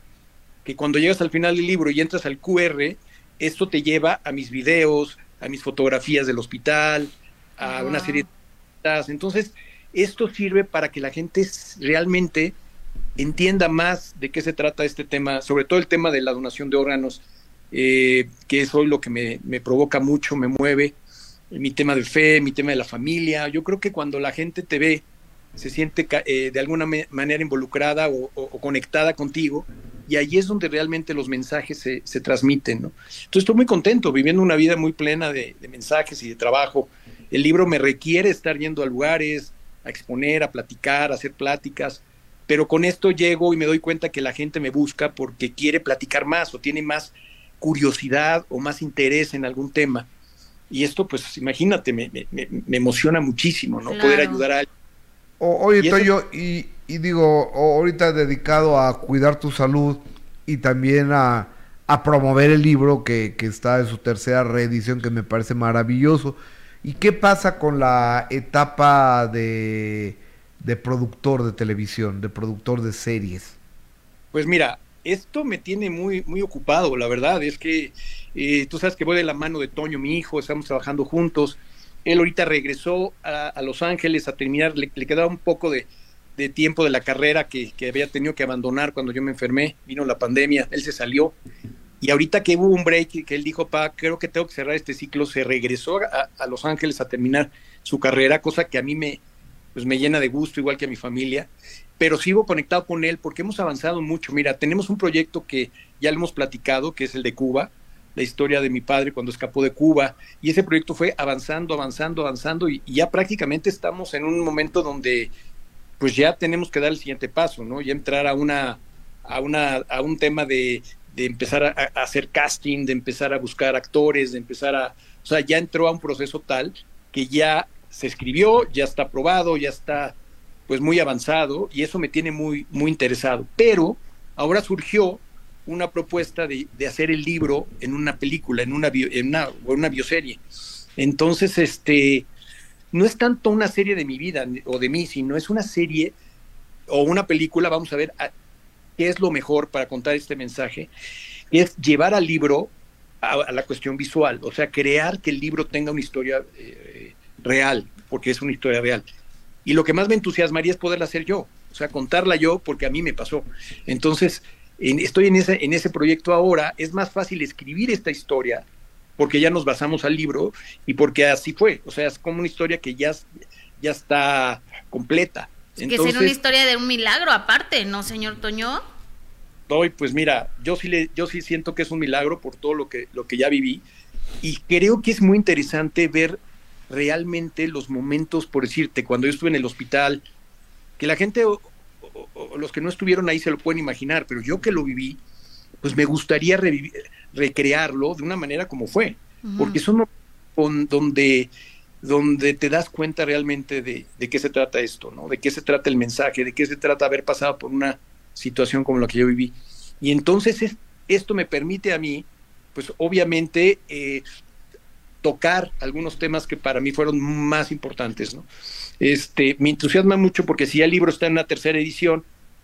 que cuando llegas al final del libro y entras al QR, esto te lleva a mis videos, a mis fotografías del hospital, a una serie de... Entonces, esto sirve para que la gente realmente entienda más de qué se trata este tema, sobre todo el tema de la donación de órganos, eh, que es hoy lo que me, me, provoca mucho, me mueve, mi tema de fe, mi tema de la familia. Yo creo que cuando la gente te ve, se siente eh, de alguna manera involucrada o, conectada contigo, y ahí es donde realmente los mensajes se, se, transmiten. ¿no? Entonces estoy muy contento, viviendo una vida muy plena de, de mensajes y de trabajo. El libro me requiere estar yendo a lugares, a exponer, a platicar, a hacer pláticas pero con esto llego y me doy cuenta que la gente me busca porque quiere platicar más o tiene más curiosidad o más interés en algún tema. Y esto, pues imagínate, me, emociona muchísimo, ¿no? Poder ayudar a alguien. oye, Toyo, y, y, digo, ahorita dedicado a cuidar tu salud y también a, a promover el libro que, que está en su tercera reedición, que me parece maravilloso. ¿Y qué pasa con la etapa de de productor de televisión, de productor de series? Pues mira, esto me tiene muy, muy ocupado, la verdad. Es que eh, tú sabes que voy de la mano de Toño, mi hijo, estamos trabajando juntos. Él ahorita regresó a, Los Ángeles a terminar, le, quedaba un poco de, tiempo de la carrera que, había tenido que abandonar cuando yo me enfermé, vino la pandemia, él se salió. Y ahorita que hubo un break, que él dijo, pa, creo que tengo que cerrar este ciclo, se regresó a Los Ángeles a terminar su carrera, cosa que a mí me, pues me llena de gusto, igual que a mi familia, pero sigo conectado con él porque hemos avanzado mucho. Mira, tenemos un proyecto que ya le hemos platicado, que es el de Cuba, la historia de mi padre cuando escapó de Cuba, y ese proyecto fue avanzando, avanzando, avanzando, y, ya prácticamente estamos en un momento donde pues ya tenemos que dar el siguiente paso, ¿no? Ya entrar a una, a una, a un tema de, de empezar a, hacer casting, de empezar a buscar actores, de empezar a, o sea, ya entró a un proceso tal que ya se escribió, ya está aprobado, ya está pues muy avanzado y eso me tiene muy, muy interesado. Pero ahora surgió una propuesta de, hacer el libro en una película, en una, en una, una bioserie. Entonces, este, no es tanto una serie de mi vida o de mí, sino es una serie o una película, vamos a ver qué es lo mejor para contar este mensaje, es llevar al libro a, la cuestión visual, o sea, crear que el libro tenga una historia eh, real, porque es una historia real. Y lo que más me entusiasmaría es poderla hacer yo, o sea, contarla yo porque a mí me pasó. Entonces, estoy en ese, en ese proyecto ahora, es más fácil escribir esta historia porque ya nos basamos al libro y porque así fue, o sea, es como una historia que ya, ya está completa. Que es una historia de un milagro aparte, ¿no, señor Toño? Doy, pues mira, yo sí le, yo sí siento que es un milagro por todo lo que, lo que ya viví y creo que es muy interesante ver realmente los momentos, por decirte, cuando yo estuve en el hospital, que la gente o, los que no estuvieron ahí se lo pueden imaginar, pero yo que lo viví, pues me gustaría recrearlo de una manera como fue, porque son donde, donde te das cuenta realmente de, de, qué se trata esto, ¿no? De qué se trata el mensaje, de qué se trata haber pasado por una situación como la que yo viví. Y entonces esto me permite a mí, pues obviamente, eh, tocar algunos temas que para mí fueron más importantes, ¿no? Este, me entusiasma mucho porque si el libro está en una tercera edición,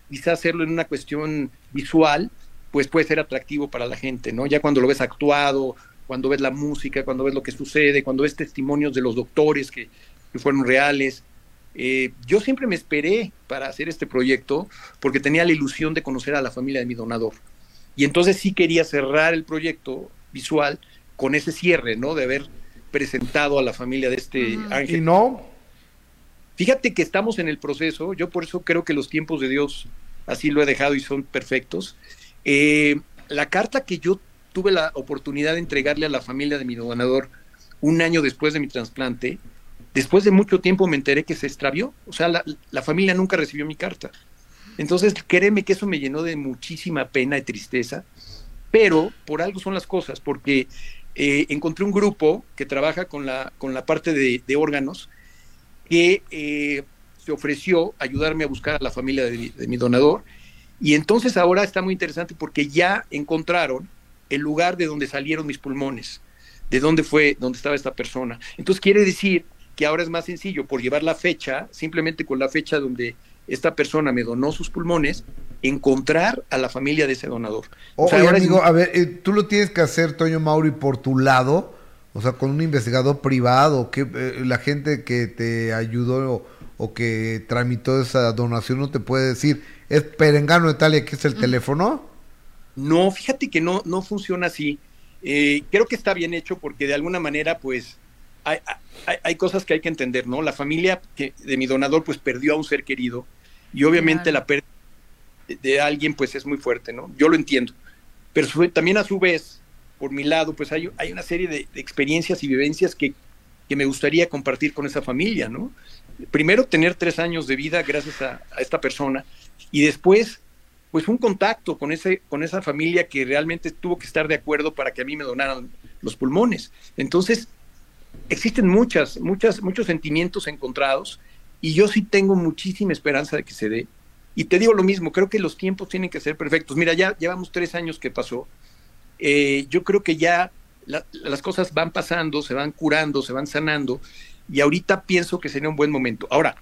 quizá hacerlo en una cuestión visual, pues puede ser atractivo para la gente, ¿no? Ya cuando lo ves actuado, cuando ves la música, cuando ves lo que sucede, cuando ves testimonios de los doctores que, fueron reales. Eh, yo siempre me esperé para hacer este proyecto porque tenía la ilusión de conocer a la familia de mi donador. Y entonces sí quería cerrar el proyecto visual con ese cierre, ¿no? De haber presentado a la familia de este ángel. ¿Y no? Fíjate que estamos en el proceso, yo por eso creo que los tiempos de Dios así lo he dejado y son perfectos. Eh, la carta que yo tuve la oportunidad de entregarle a la familia de mi donador un año después de mi trasplante, después de mucho tiempo me enteré que se extravió, o sea, la, familia nunca recibió mi carta. Entonces, créeme que eso me llenó de muchísima pena y tristeza, pero por algo son las cosas, porque eh, encontré un grupo que trabaja con la, con la parte de, órganos que eh, se ofreció ayudarme a buscar a la familia de, mi donador. Y entonces ahora está muy interesante porque ya encontraron el lugar de donde salieron mis pulmones, de dónde fue, dónde estaba esta persona. Entonces quiere decir que ahora es más sencillo por llevar la fecha, simplemente con la fecha donde esta persona me donó sus pulmones, encontrar a la familia de ese donador. o sea, amigo, a ver, eh, tú lo tienes que hacer, Toño Mauri, por tu lado, O sea, con un investigador privado, que eh, la gente que te ayudó o, que tramitó esa donación no te puede decir, es Perengano de Italia, que es el teléfono. No, fíjate que no, no funciona así. Eh, creo que está bien hecho porque de alguna manera, pues, hay, hay, cosas que hay que entender, ¿no? La familia que, de mi donador, pues, perdió a un ser querido y obviamente la pérdida de alguien, pues, es muy fuerte, ¿no? Yo lo entiendo. Pero también a su vez, por mi lado, pues hay, hay una serie de, experiencias y vivencias que, que, me gustaría compartir con esa familia, ¿no? Primero, tener tres años de vida gracias a, esta persona y después, pues un contacto con, ese, con esa familia que realmente tuvo que estar de acuerdo para que a mí me donaran los pulmones. Entonces, existen muchas, muchas, muchos sentimientos encontrados y yo sí tengo muchísima esperanza de que se dé. Y te digo lo mismo, creo que los tiempos tienen que ser perfectos. Mira, ya llevamos tres años que pasó eh, yo creo que ya las cosas van pasando, se van curando, se van sanando, y ahorita pienso que sería un buen momento. Ahora,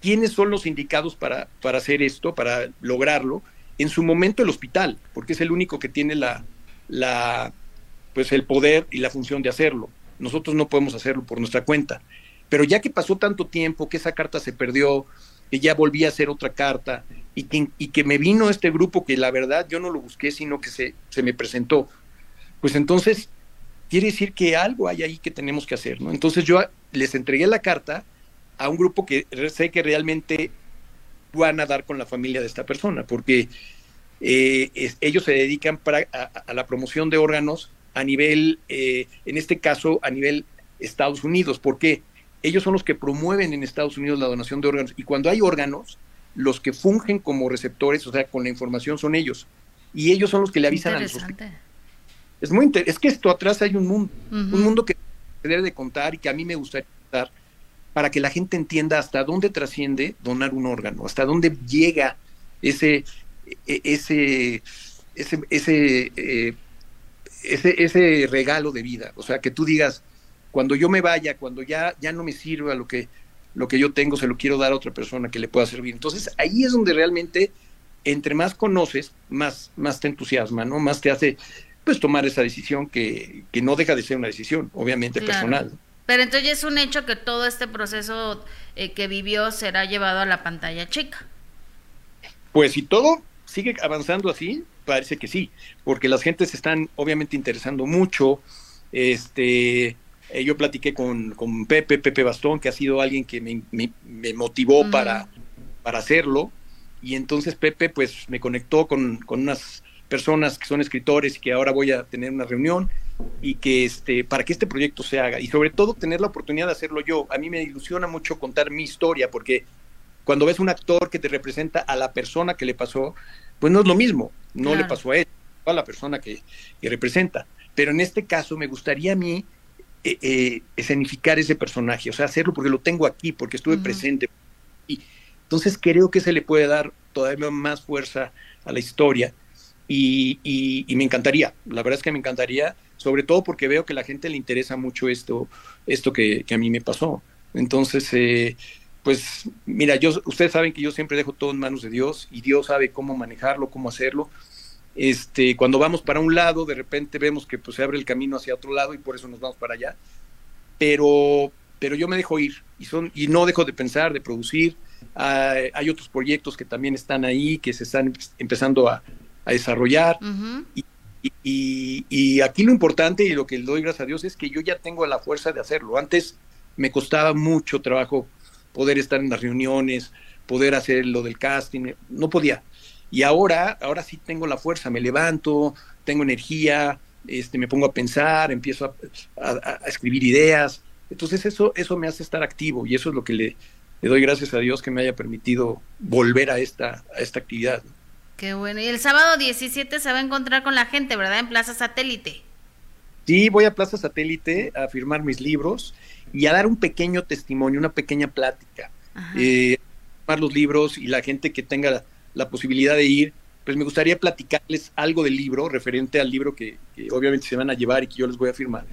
¿quiénes son los indicados para, para hacer esto, para lograrlo? En su momento el hospital, porque es el único que tiene la, la, pues el poder y la función de hacerlo. Nosotros no podemos hacerlo por nuestra cuenta. Pero ya que pasó tanto tiempo, que esa carta se perdió, que ya volví a hacer otra carta, y que, y que me vino este grupo que la verdad yo no lo busqué, sino que se, se me presentó pues entonces quiere decir que algo hay ahí que tenemos que hacer, ¿no? Entonces yo les entregué la carta a un grupo que sé que realmente van a dar con la familia de esta persona, porque eh, ellos se dedican para, a, la promoción de órganos a nivel, eh, en este caso, a nivel Estados Unidos, porque ellos son los que promueven en Estados Unidos la donación de órganos, y cuando hay órganos, los que fungen como receptores, o sea, con la información son ellos, y ellos son los que le avisan a los es muy es que esto atrás hay un mundo, un mundo que se debe de contar y que a mí me gustaría contar para que la gente entienda hasta dónde trasciende donar un órgano, hasta dónde llega ese e, ese ese ese, eh, ese, ese regalo de vida, o sea, que tú digas cuando yo me vaya, cuando ya ya no me sirva lo que lo que yo tengo se lo quiero dar a otra persona que le pueda servir. Entonces, ahí es donde realmente entre más conoces, más más te entusiasma, ¿no? Más te hace pues tomar esa decisión que, que no deja de ser una decisión, obviamente personal. Pero entonces es un hecho que todo este proceso eh, que vivió será llevado a la pantalla chica. Pues si todo sigue avanzando así, parece que sí, porque las gentes se están obviamente interesando mucho. Este, eh, yo platiqué con, con, Pepe, Pepe Bastón, que ha sido alguien que me, me, motivó para, para hacerlo. Y entonces Pepe pues me conectó con, con unas personas que son escritores y que ahora voy a tener una reunión y que este para que este proyecto se haga y sobre todo tener la oportunidad de hacerlo yo. A mí me ilusiona mucho contar mi historia porque cuando ves un actor que te representa a la persona que le pasó, pues no es lo mismo, no le pasó a él, a la persona que, representa. Pero en este caso me gustaría a mí eh, eh, escenificar ese personaje, o sea, hacerlo porque lo tengo aquí, porque estuve presente. Y entonces creo que se le puede dar todavía más fuerza a la historia y, me encantaría, la verdad es que me encantaría, sobre todo porque veo que a la gente le interesa mucho esto, esto que, a mí me pasó. Entonces, eh, pues mira, yo, ustedes saben que yo siempre dejo todo en manos de Dios y Dios sabe cómo manejarlo, cómo hacerlo. Este, cuando vamos para un lado, de repente vemos que pues, se abre el camino hacia otro lado y por eso nos vamos para allá. Pero, pero yo me dejo ir y, son, y no dejo de pensar, de producir. hay otros proyectos que también están ahí, que se están empezando a, a desarrollar. y, aquí lo importante y lo que le doy gracias a Dios es que yo ya tengo la fuerza de hacerlo. Antes me costaba mucho trabajo poder estar en las reuniones, poder hacer lo del casting, no podía. Y ahora, ahora sí tengo la fuerza, me levanto, tengo energía, este, me pongo a pensar, empiezo a, escribir ideas. Entonces eso, eso me hace estar activo y eso es lo que le, le doy gracias a Dios que me haya permitido volver a esta, a esta actividad. Qué bueno. Y el sábado 17 se va a encontrar con la gente, ¿verdad? En Plaza Satélite. Sí, voy a Plaza Satélite a firmar mis libros y a dar un pequeño testimonio, una pequeña plática. Eh, firmar los libros y la gente que tenga la, posibilidad de ir, pues me gustaría platicarles algo del libro, referente al libro que, que, obviamente se van a llevar y que yo les voy a firmar.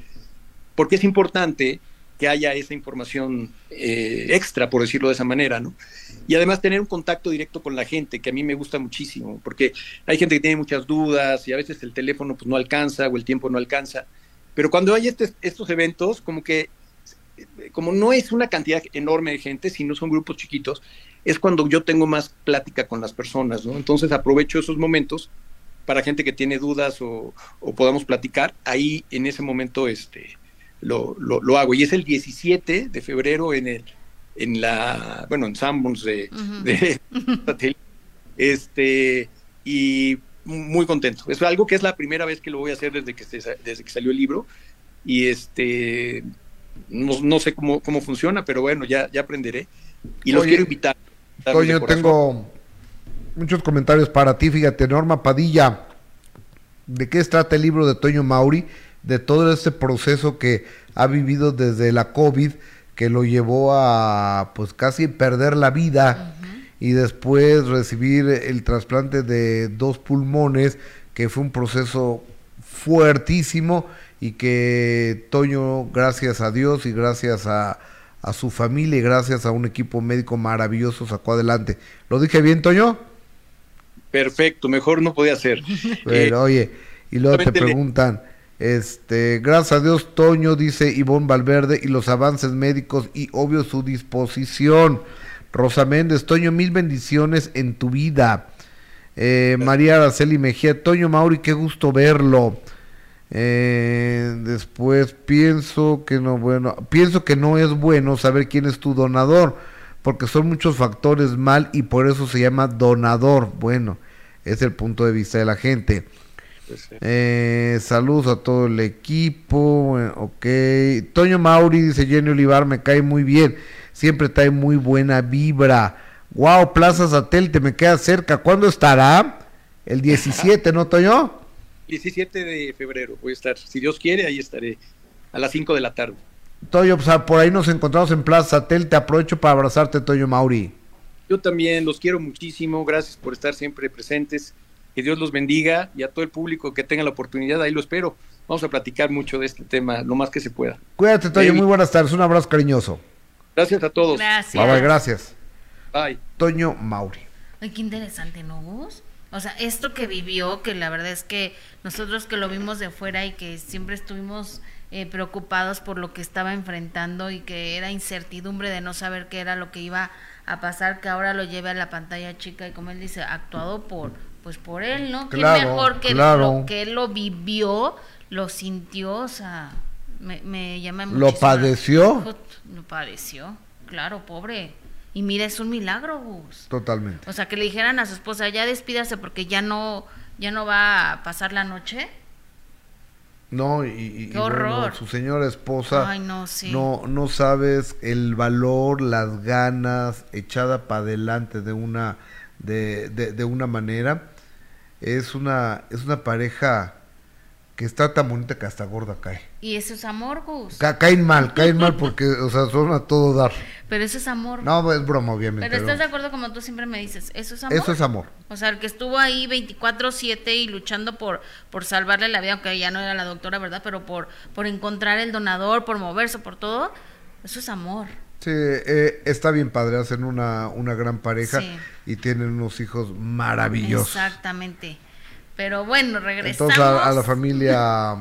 Porque es importante que haya esa información eh, extra, por decirlo de esa manera, ¿no? Y además tener un contacto directo con la gente, que a mí me gusta muchísimo, porque hay gente que tiene muchas dudas y a veces el teléfono pues no alcanza o el tiempo no alcanza. Pero cuando hay este, estos eventos, como que, como no es una cantidad enorme de gente, sino son grupos chiquitos, es cuando yo tengo más plática con las personas, ¿no? Entonces aprovecho esos momentos para gente que tiene dudas o, podamos platicar, ahí en ese momento este, lo, lo, hago. Y es el 17 de febrero en el en la, bueno, en Sanborns de, este, y muy contento. Es algo que es la primera vez que lo voy a hacer desde que, desde que salió el libro y este, no, sé cómo, cómo funciona, pero bueno, ya, ya aprenderé. Y los quiero invitar. Oye, tengo muchos comentarios para ti, fíjate, Norma Padilla, ¿de qué trata el libro de Toño Mauri? De todo este proceso que ha vivido desde la COVID, que lo llevó a pues casi perder la vida y después recibir el trasplante de dos pulmones, que fue un proceso fuertísimo y que Toño, gracias a Dios y gracias a, a su familia y gracias a un equipo médico maravilloso sacó adelante. ¿Lo dije bien, Toño? Perfecto, mejor no podía ser. Pero, eh, oye, y luego te preguntan, este, gracias a Dios, Toño, dice Ivonne Valverde, y los avances médicos y obvio su disposición. Rosa Méndez, Toño, mil bendiciones en tu vida. Eh, María Araceli Mejía, Toño Mauri, qué gusto verlo. Eh, después pienso que no, bueno, pienso que no es bueno saber quién es tu donador, porque son muchos factores mal y por eso se llama donador. Bueno, es el punto de vista de la gente. Eh, saludos a todo el equipo. ok. Toño Mauri dice Jenny Olivar, me cae muy bien. Siempre trae muy buena vibra. Wow, Plaza Satélite, me queda cerca. ¿Cuándo estará? El 17, ¿no, Toño? 17 de febrero voy a estar. Si Dios quiere, ahí estaré. A las 5 de la tarde. Toño, pues, por ahí nos encontramos en Plaza Satélite. Aprovecho para abrazarte, Toño Mauri. Yo también los quiero muchísimo. Gracias por estar siempre presentes. Que Dios los bendiga y a todo el público que tenga la oportunidad, ahí lo espero. Vamos a platicar mucho de este tema, lo más que se pueda. Cuídate, Toño, muy buenas tardes. Un abrazo cariñoso. Gracias a todos. Gracias. Bye, gracias. Bye. Toño Mauri. Ay, qué interesante, ¿no, vos? O sea, esto que vivió, que la verdad es que nosotros que lo vimos de fuera y que siempre estuvimos eh, preocupados por lo que estaba enfrentando y que era incertidumbre de no saber qué era lo que iba a pasar, que ahora lo lleve a la pantalla chica y como él dice, actuado por pues por él, ¿no? Qué mejor que lo que él lo vivió, lo sintió, o sea, me, me llama ¿Lo padeció? Lo padeció, claro, pobre. Y mira, es un milagro, Gus. Totalmente. O sea, que le dijeran a su esposa, ya despídase porque ya no, ya no va a pasar la noche. No, y, su señora esposa, no, no, no sabes el valor, las ganas, echada para adelante de una de, de, una manera. Es una, es una pareja que está tan bonita que hasta gorda cae. Y eso es amor, Gus. caen mal, caen mal porque, o sea, son a todo dar. Pero eso es amor. No, es broma, obviamente. Pero estás de acuerdo como tú siempre me dices, eso es amor. Eso es amor. O sea, el que estuvo ahí 24/7 y luchando por, por salvarle la vida, aunque ya no era la doctora, ¿verdad? Pero por, por encontrar el donador, por moverse, por todo, eso es amor. Sí, eh, está bien padre, hacen una, una gran pareja y tienen unos hijos maravillosos. Exactamente. Pero bueno, regresamos. Entonces a, la familia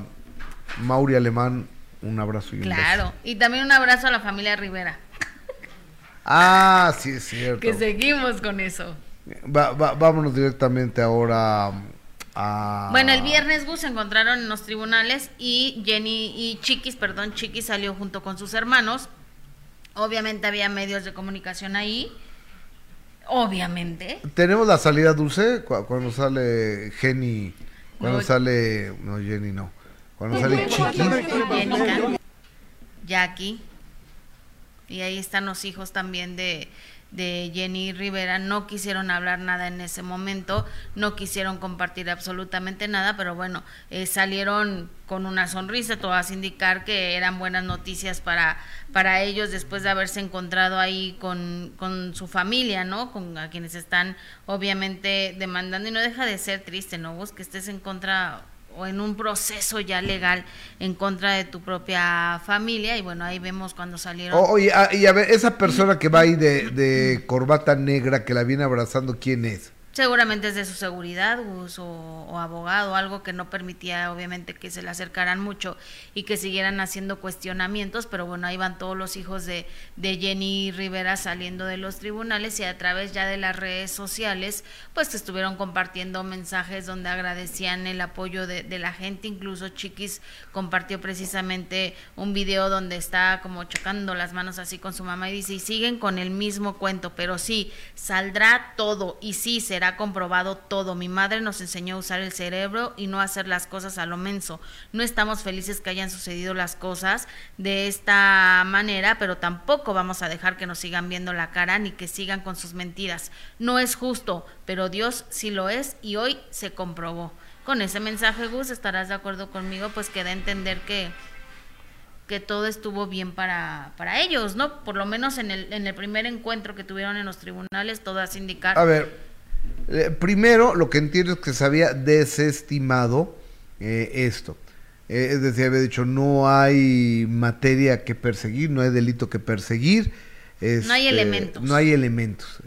Mauri Alemán, un abrazo y un Claro, y también un abrazo a la familia Rivera. Ah, sí, es cierto. que seguimos con eso. vámonos directamente ahora a... Bueno, el viernes Gus se encontraron en los tribunales y Jenny y Chiquis, perdón, Chiquis salió junto con sus hermanos Obviamente había medios de comunicación ahí. Obviamente. Tenemos la salida dulce cuando sale Jenny. Cuando sale. No, Jenny no. Cuando sale Chiqui. Jackie. Y ahí están los hijos también de, de Jenny Rivera no quisieron hablar nada en ese momento, no quisieron compartir absolutamente nada, pero bueno, eh, salieron con una sonrisa, todas indicar que eran buenas noticias para, para ellos después de haberse encontrado ahí con, con su familia, ¿no? Con a quienes están obviamente demandando y no deja de ser triste, ¿no? Vos que estés en contra o en un proceso ya legal en contra de tu propia familia y bueno, ahí vemos cuando salieron. oye, ah, y a ver, esa persona que va ahí de, corbata negra que la viene abrazando, ¿quién es? Seguramente es de su seguridad o, abogado, algo que no permitía obviamente que se le acercaran mucho y que siguieran haciendo cuestionamientos, pero bueno, ahí van todos los hijos de, de Jenny Rivera saliendo de los tribunales y a través ya de las redes sociales, pues estuvieron compartiendo mensajes donde agradecían el apoyo de, de la gente, incluso Chiquis compartió precisamente un video donde está como chocando las manos así con su mamá y dice, y siguen con el mismo cuento, pero sí, saldrá todo y sí será comprobado todo. Mi madre nos enseñó a usar el cerebro y no hacer las cosas a lo menso. No estamos felices que hayan sucedido las cosas de esta manera, pero tampoco vamos a dejar que nos sigan viendo la cara ni que sigan con sus mentiras. No es justo, pero Dios sí lo es y hoy se comprobó. Con ese mensaje, Gus, estarás de acuerdo conmigo, pues queda entender que que todo estuvo bien para, para ellos, ¿no? Por lo menos en el, en el primer encuentro que tuvieron en los tribunales, todo hace indicar... A ver, eh, primero lo que entiendo es que se había desestimado eh, esto. Eh, es decir, había dicho, no hay materia que perseguir, no hay delito que perseguir. no hay este, elementos. No hay elementos.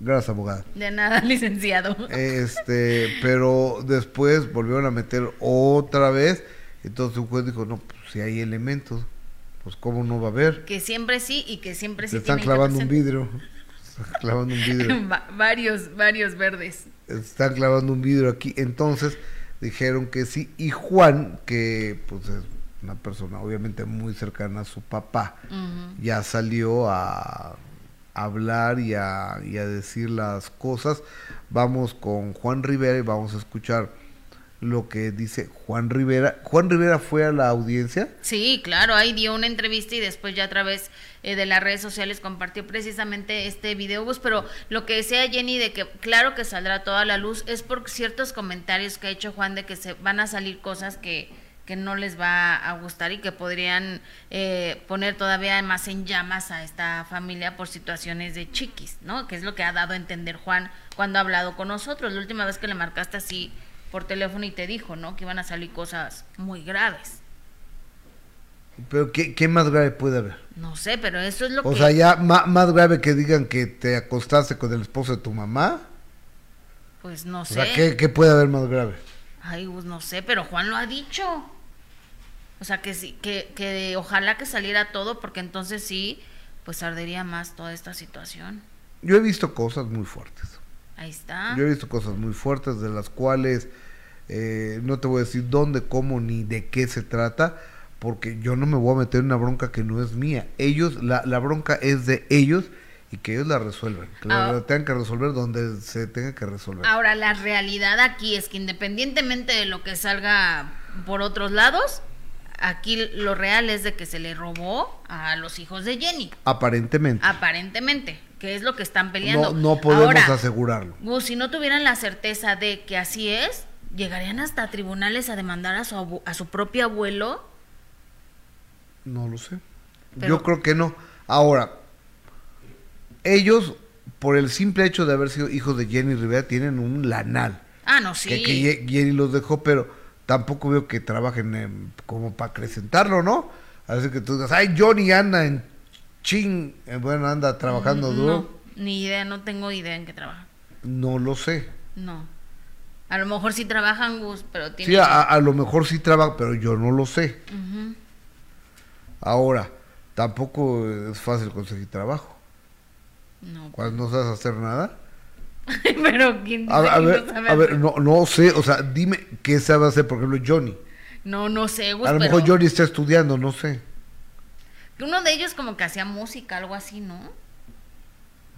Gracias, abogada. De nada, licenciado. Este, pero después volvieron a meter otra vez. Entonces un juez dijo, no, pues si hay elementos, pues cómo no va a haber. Que siempre sí y que siempre sí. Se están clavando un vidrio. Están clavando un vidrio. Va varios, varios verdes. Están clavando un vidrio aquí. Entonces dijeron que sí. Y Juan, que pues es una persona obviamente muy cercana a su papá, uh -huh. ya salió a hablar y a, y a decir las cosas. Vamos con Juan Rivera y vamos a escuchar lo que dice Juan Rivera. Juan Rivera fue a la audiencia. Sí, claro, ahí dio una entrevista y después ya a través eh, de las redes sociales compartió precisamente este video, pero lo que decía Jenny de que claro que saldrá toda la luz es por ciertos comentarios que ha hecho Juan de que se van a salir cosas que que no les va a gustar y que podrían eh, poner todavía más en llamas a esta familia por situaciones de chiquis, ¿no? Que es lo que ha dado a entender Juan cuando ha hablado con nosotros. La última vez que le marcaste así por teléfono y te dijo, ¿no? Que iban a salir cosas muy graves. Pero ¿qué, qué más grave puede haber? No sé, pero eso es lo o que... sea, ya más grave que digan que te acostaste con el esposo de tu mamá. Pues no O sé. sea, ¿qué, qué puede haber más grave? Ay, pues no sé, pero Juan lo ha dicho. O sea, que sí, que, que ojalá que saliera todo, porque entonces sí, pues ardería más toda esta situación. Yo he visto cosas muy fuertes. Ahí está. Yo he visto cosas muy fuertes de las cuales eh, no te voy a decir dónde, cómo ni de qué se trata, porque yo no me voy a meter en una bronca que no es mía. Ellos, la, la bronca es de ellos y que ellos la resuelven. Que la, Ah. la tengan que resolver donde se tenga que resolver. Ahora, la realidad aquí es que independientemente de lo que salga por otros lados, aquí lo real es de que se le robó a los hijos de Jenny, Aparentemente. aparentemente, que es lo que están peleando. No, no podemos Ahora, asegurarlo. Gus, si no tuvieran la certeza de que así es, llegarían hasta tribunales a demandar a su, a su propio abuelo. No lo sé. Pero- Yo creo que no. Ahora, ellos, por el simple hecho de haber sido hijos de Jenny Rivera, tienen un lanal. Ah, no, sí. que, que Jenny los dejó, pero tampoco veo que trabajen en- como para acrecentarlo, ¿no? Así que tú digas, ay, Johnny anda en ching, eh, bueno, anda trabajando Mm, duro. No, ni idea, no tengo idea en qué trabaja. No lo sé. No. A lo mejor sí trabajan, Gus, pero tiene... Sí, a, a lo mejor sí trabaja, pero yo no lo sé. Ahora, tampoco es fácil conseguir trabajo. No. Cuando no sabes hacer nada. pero ¿quién A, a ver, no a ver, no, no sé, o sea, dime qué sabe hacer, por ejemplo, Johnny. No, no sé, Gus, A lo pero mejor Johnny está estudiando, no sé. uno de ellos como que hacía música, algo así, ¿no?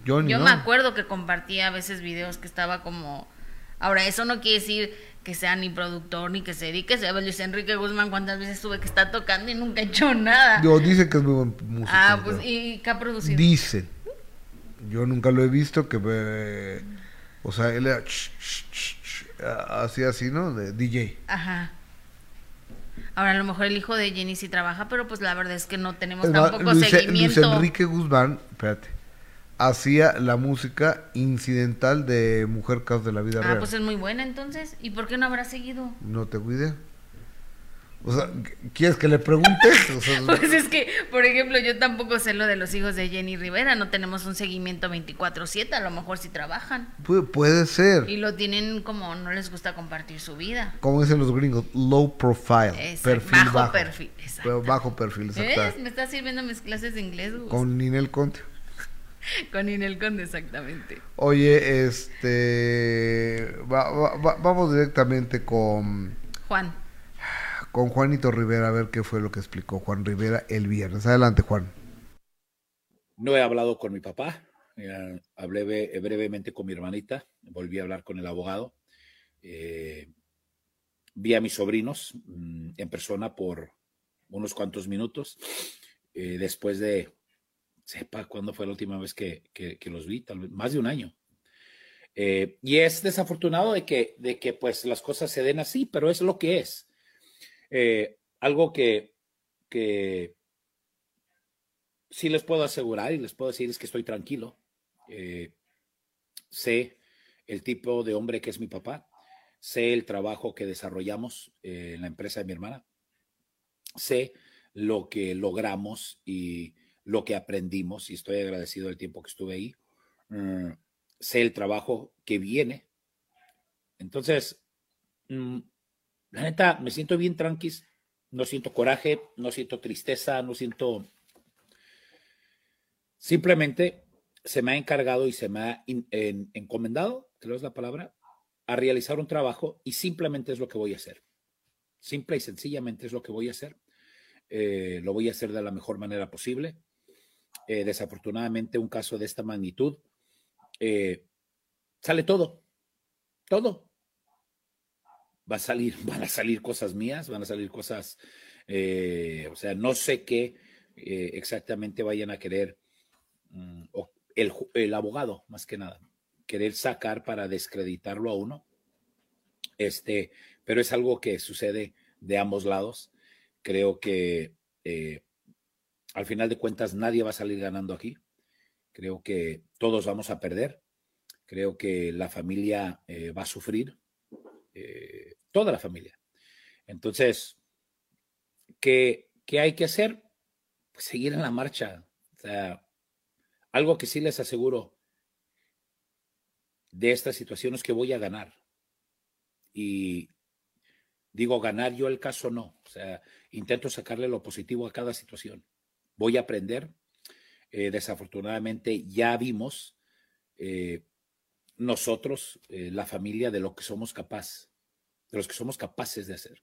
Johnny, Yo ¿no? me acuerdo que compartía a veces videos que estaba como... Ahora, eso no quiere decir que sea ni productor ni que se dedique. Se Luis Enrique Guzmán, cuántas veces tuve que estar tocando y nunca he hecho nada. Yo, dicen que es muy buen músico. ah, pues, pero- ¿y qué ha producido? Dicen. Yo nunca lo he visto que me... O sea, él era... ch, así, así, ¿no? De DJ. Ajá. Ahora, a lo mejor el hijo de Jenny sí trabaja, pero pues la verdad es que no tenemos Es más, tampoco Luis, seguimiento. Luis Enrique Guzmán, espérate, hacía la música incidental de Mujer Caos de la Vida Ah, Real. pues es muy buena entonces. ¿Y por qué no habrá seguido? No tengo idea. O sea, ¿quieres que le preguntes? pues es que, por ejemplo, yo tampoco sé lo de los hijos de Jenny Rivera, no tenemos un seguimiento 24/7, a lo mejor si trabajan. puede ser. Y lo tienen como no les gusta compartir su vida. Como dicen los gringos, low profile, perfil bajo. Bajo perfil, exacto. Bajo perfil, exacto. Me está sirviendo mis clases de inglés. Con Ninel Conte. Con Ninel Conde, exactamente. Oye, este. vamos directamente con. Juan. Con Juanito Rivera, a ver qué fue lo que explicó Juan Rivera el viernes. Adelante, Juan. No he hablado con mi papá. hablé brevemente con mi hermanita. Volví a hablar con el abogado. Eh, vi a mis sobrinos mm, en persona por unos cuantos minutos. Eh, después de sepa cuándo fue la última vez que, los vi, tal vez más de un año. Eh, y es desafortunado de que, de que pues las cosas se den así, pero es lo que es. Eh, algo que, que sí les puedo asegurar y les puedo decir es que estoy tranquilo. Eh, sé el tipo de hombre que es mi papá, sé el trabajo que desarrollamos en la empresa de mi hermana, sé lo que logramos y lo que aprendimos y estoy agradecido del tiempo que estuve ahí. Mm, sé el trabajo que viene. Entonces, mm, la neta, me siento bien tranquis, no siento coraje, no siento tristeza, no siento... Simplemente se me ha encargado y se me ha encomendado, creo es la palabra, a realizar un trabajo y simplemente es lo que voy a hacer. Simple y sencillamente es lo que voy a hacer. Eh, lo voy a hacer de la mejor manera posible. Eh, desafortunadamente un caso de esta magnitud, eh, sale todo, todo. Va a salir, van a salir cosas mías, van a salir cosas, eh, o sea, no sé qué exactamente vayan a querer, mm, el, el abogado, más que nada, querer sacar para descreditarlo a uno. Este, pero es algo que sucede de ambos lados. Creo que al final de cuentas, nadie va a salir ganando aquí. Creo que todos vamos a perder. Creo que la familia eh, va a sufrir, eh, toda la familia. Entonces, ¿qué, hay que hacer? Pues seguir en la marcha. O sea, algo que sí les aseguro de esta situación es que voy a ganar. Y digo ganar yo el caso no. O sea, intento sacarle lo positivo a cada situación voy a aprender. Eh, desafortunadamente ya vimos eh, nosotros, eh, la familia, de lo que somos capaces, de los que somos capaces de hacer.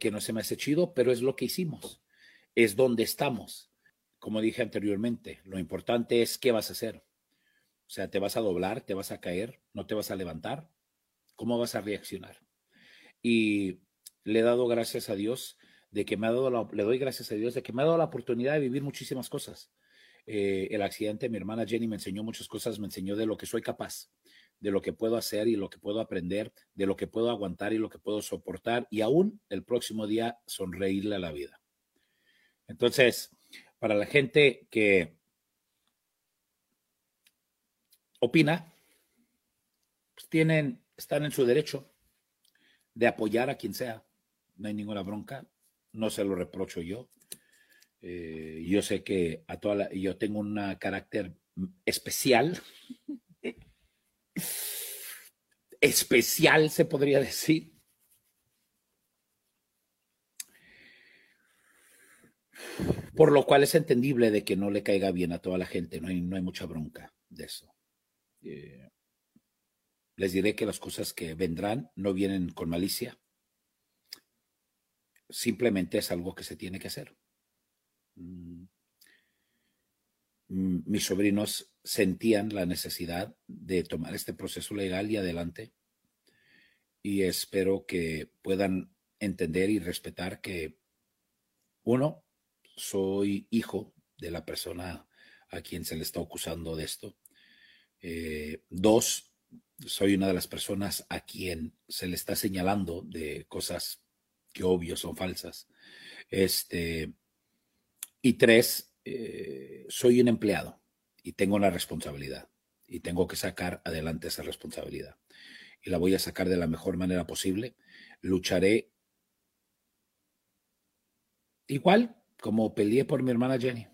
que no se me hace chido, pero es lo que hicimos. Es donde estamos. Como dije anteriormente, lo importante es qué vas a hacer. O sea, te vas a doblar, te vas a caer, no te vas a levantar. ¿Cómo vas a reaccionar? Y le he dado gracias a Dios de que me ha dado le doy gracias a Dios de que me ha dado la oportunidad de vivir muchísimas cosas. Eh, el accidente, mi hermana Jenny me enseñó muchas cosas, me enseñó de lo que soy capaz, de lo que puedo hacer y lo que puedo aprender, de lo que puedo aguantar y lo que puedo soportar y aún el próximo día sonreírle a la vida. Entonces, para la gente que opina, pues tienen, están en su derecho de apoyar a quien sea. No hay ninguna bronca no se lo reprocho yo. Eh, yo sé que a toda la, yo tengo un carácter especial, especial se podría decir. Por lo cual es entendible de que no le caiga bien a toda la gente, no hay, no hay mucha bronca de eso. Eh, les diré que las cosas que vendrán no vienen con malicia, simplemente es algo que se tiene que hacer. Mm. Mm, mis sobrinos sentían la necesidad de tomar este proceso legal y adelante y espero que puedan entender y respetar que uno, soy hijo de la persona a quien se le está acusando de esto. Eh, dos, soy una de las personas a quien se le está señalando de cosas que obvio son falsas. Este, y tres, eh, soy un empleado y tengo una responsabilidad y tengo que sacar adelante esa responsabilidad. Y la voy a sacar de la mejor manera posible. Lucharé igual como peleé por mi hermana Jenny,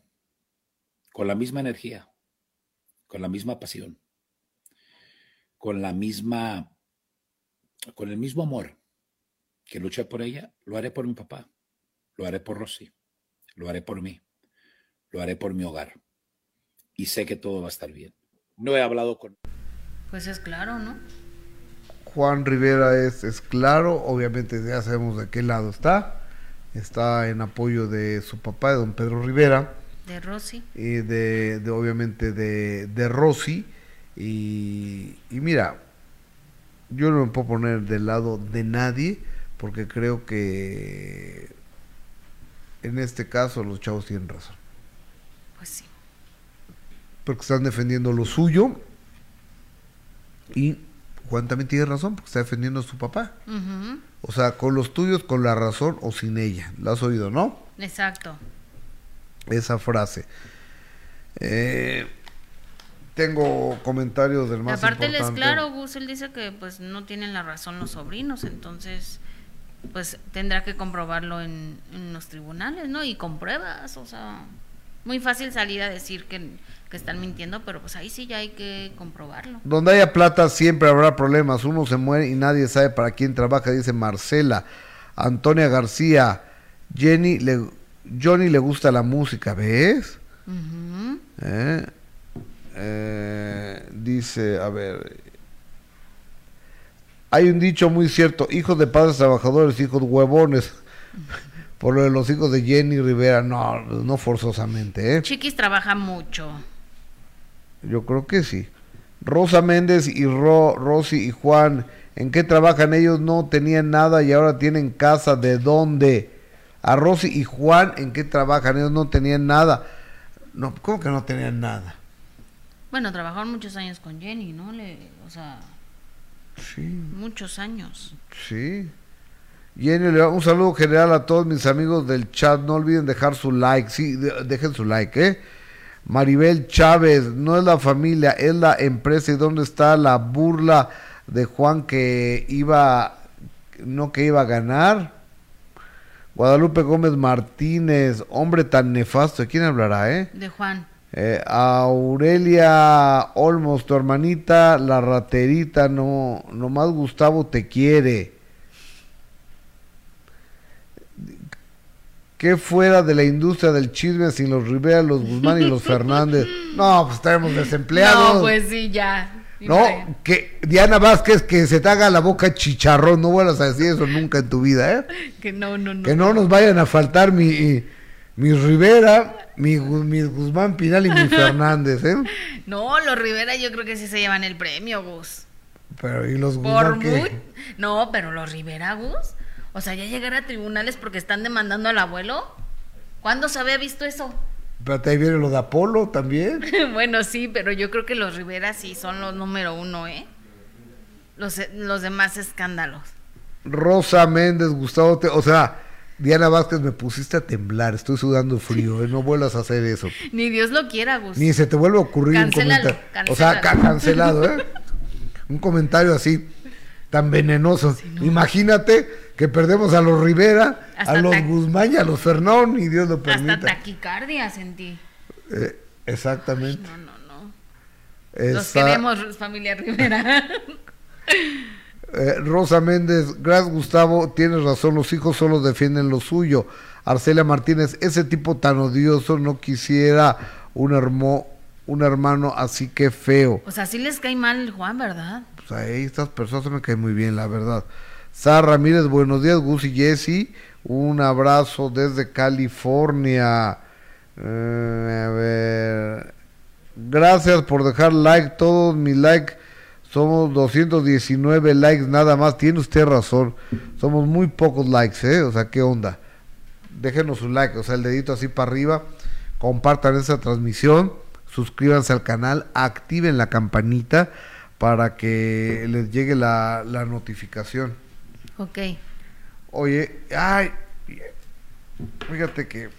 con la misma energía, con la misma pasión, con la misma, con el mismo amor que luché por ella, lo haré por mi papá, lo haré por Rosy, lo haré por mí, lo haré por mi hogar. Y sé que todo va a estar bien. No he hablado con... Pues es claro, ¿no? Juan Rivera es, es claro, obviamente ya sabemos de qué lado está. Está en apoyo de su papá, de don Pedro Rivera. De Rosy. Y de, de obviamente de, de Rosy. Y, y mira, yo no me puedo poner del lado de nadie, porque creo que en este caso los chavos tienen razón. Pues sí. Porque están defendiendo lo suyo. Y Juan también tiene razón, porque está defendiendo a su papá. O sea, con los tuyos, con la razón o sin ella. ¿La has oído, no? Exacto. Esa frase. Eh, tengo comentarios del más Aparte él es claro, Gus, él dice que pues no tienen la razón los sobrinos, entonces pues tendrá que comprobarlo en, en los tribunales, ¿no? Y con pruebas, o sea, muy fácil salir a decir que, que están mintiendo, pero pues ahí sí ya hay que comprobarlo. Donde haya plata siempre habrá problemas. Uno se muere y nadie sabe para quién trabaja, dice Marcela. Antonia García. Jenny le, Johnny le gusta la música, ¿ves? Eh, eh, dice, a ver. Hay un dicho muy cierto, hijos de padres trabajadores, hijos huevones. Por lo de los hijos de Jenny Rivera, no, no forzosamente, ¿eh? Chiquis trabaja mucho. Yo creo que sí. Rosa Méndez y Ro, Rosy y Juan, ¿en qué trabajan ellos? No tenían nada y ahora tienen casa. ¿De dónde? A Rosy y Juan, ¿en qué trabajan? Ellos no tenían nada. No, ¿cómo que no tenían nada? Bueno, trabajaron muchos años con Jenny, ¿no? Le, o sea, Sí, muchos años. sí. Jenny, un saludo general a todos mis amigos del chat. No olviden dejar su like. Sí, de- dejen su like, ¿eh? Maribel Chávez, no es la familia, es la empresa. ¿Y dónde está la burla de Juan que iba, no que iba a ganar? Guadalupe Gómez Martínez, hombre tan nefasto. ¿De quién hablará, eh? De Juan. Eh, Aurelia Olmos, tu hermanita, la raterita, no, nomás Gustavo te quiere. ¿Qué fuera de la industria del chisme sin los Rivera, los Guzmán y los Fernández? No, pues estaremos desempleados. No, pues sí, ya. No, que Diana Vázquez, que se te haga la boca chicharrón, no vuelvas a decir eso nunca en tu vida, ¿eh? Que no, no, no. Que no nos vayan a faltar mi, mi Rivera, mi, Gu- mi Guzmán Pinal y mi Fernández, ¿eh? No, los Rivera yo creo que sí se llevan el premio, Gus. Pero ¿y los Por Guzmán qué? No, pero los Rivera, Gus. O sea, ya llegar a tribunales porque están demandando al abuelo. ¿Cuándo se había visto eso? Pero ahí viene lo de Apolo también. bueno, sí, pero yo creo que los Rivera sí son los número uno, ¿eh? Los, los demás escándalos. Rosa Méndez, Gustavo, te- o sea, Diana Vázquez, me pusiste a temblar, estoy sudando frío, ¿eh? no vuelvas a hacer eso. Ni Dios lo quiera, Gus. Ni se te vuelve a ocurrir Cancélalo, un comentario. O sea, cancelado, ¿eh? un comentario así, tan venenoso. Imagínate que perdemos a los Rivera, Hasta a los Guzmán y a los Fernón, y Dios lo Hasta permita. taquicardia sentí. Eh, exactamente. No, no, no. Los Esa- queremos, familia Rivera. Eh, Rosa Méndez, gracias Gustavo, tienes razón, los hijos solo defienden lo suyo. Arcelia Martínez, ese tipo tan odioso no quisiera un, hermo, un hermano así que feo. o sea, sí les cae mal Juan, ¿verdad? Pues ahí estas personas me caen muy bien, la verdad. Sara Ramírez, buenos días, Gus y Jesse. Un abrazo desde California. Eh, a ver. Gracias por dejar like. Todos mis likes somos 219 likes nada más. Tiene usted razón. Somos muy pocos likes, ¿eh? O sea, ¿qué onda? Déjenos su like, o sea, el dedito así para arriba. Compartan esa transmisión. Suscríbanse al canal. Activen la campanita para que les llegue la, la notificación. Ok. Oye, ay, fíjate que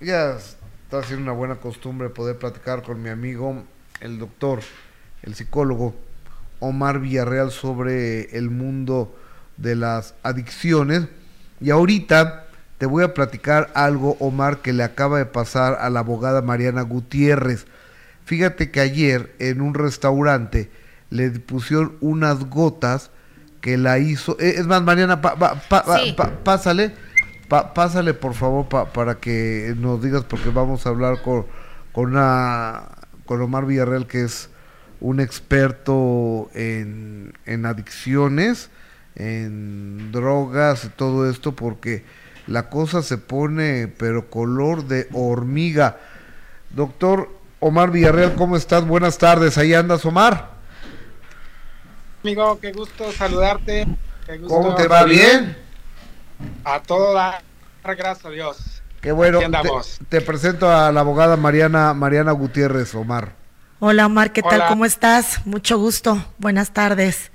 ya está siendo una buena costumbre poder platicar con mi amigo, el doctor, el psicólogo Omar Villarreal sobre el mundo de las adicciones. Y ahorita te voy a platicar algo, Omar, que le acaba de pasar a la abogada Mariana Gutiérrez. Fíjate que ayer en un restaurante le pusieron unas gotas que la hizo. eh, es más, Mariana, pa- pa- pa- Sí. pa- pásale, pa- pásale por favor pa- para que nos digas, porque vamos a hablar con, con, una, con Omar Villarreal, que es un experto en, en adicciones, en drogas todo esto, porque la cosa se pone, pero color de hormiga. Doctor Omar Villarreal, ¿cómo estás? Buenas tardes, ahí andas, Omar. Amigo, qué gusto saludarte. Qué gusto ¿Cómo te va? ¿Bien? A todo dar gracias a Dios. Qué bueno. Te, te presento a la abogada Mariana, Mariana Gutiérrez, Omar. Hola Omar, ¿qué tal? ¿Cómo estás? Mucho gusto. Buenas tardes.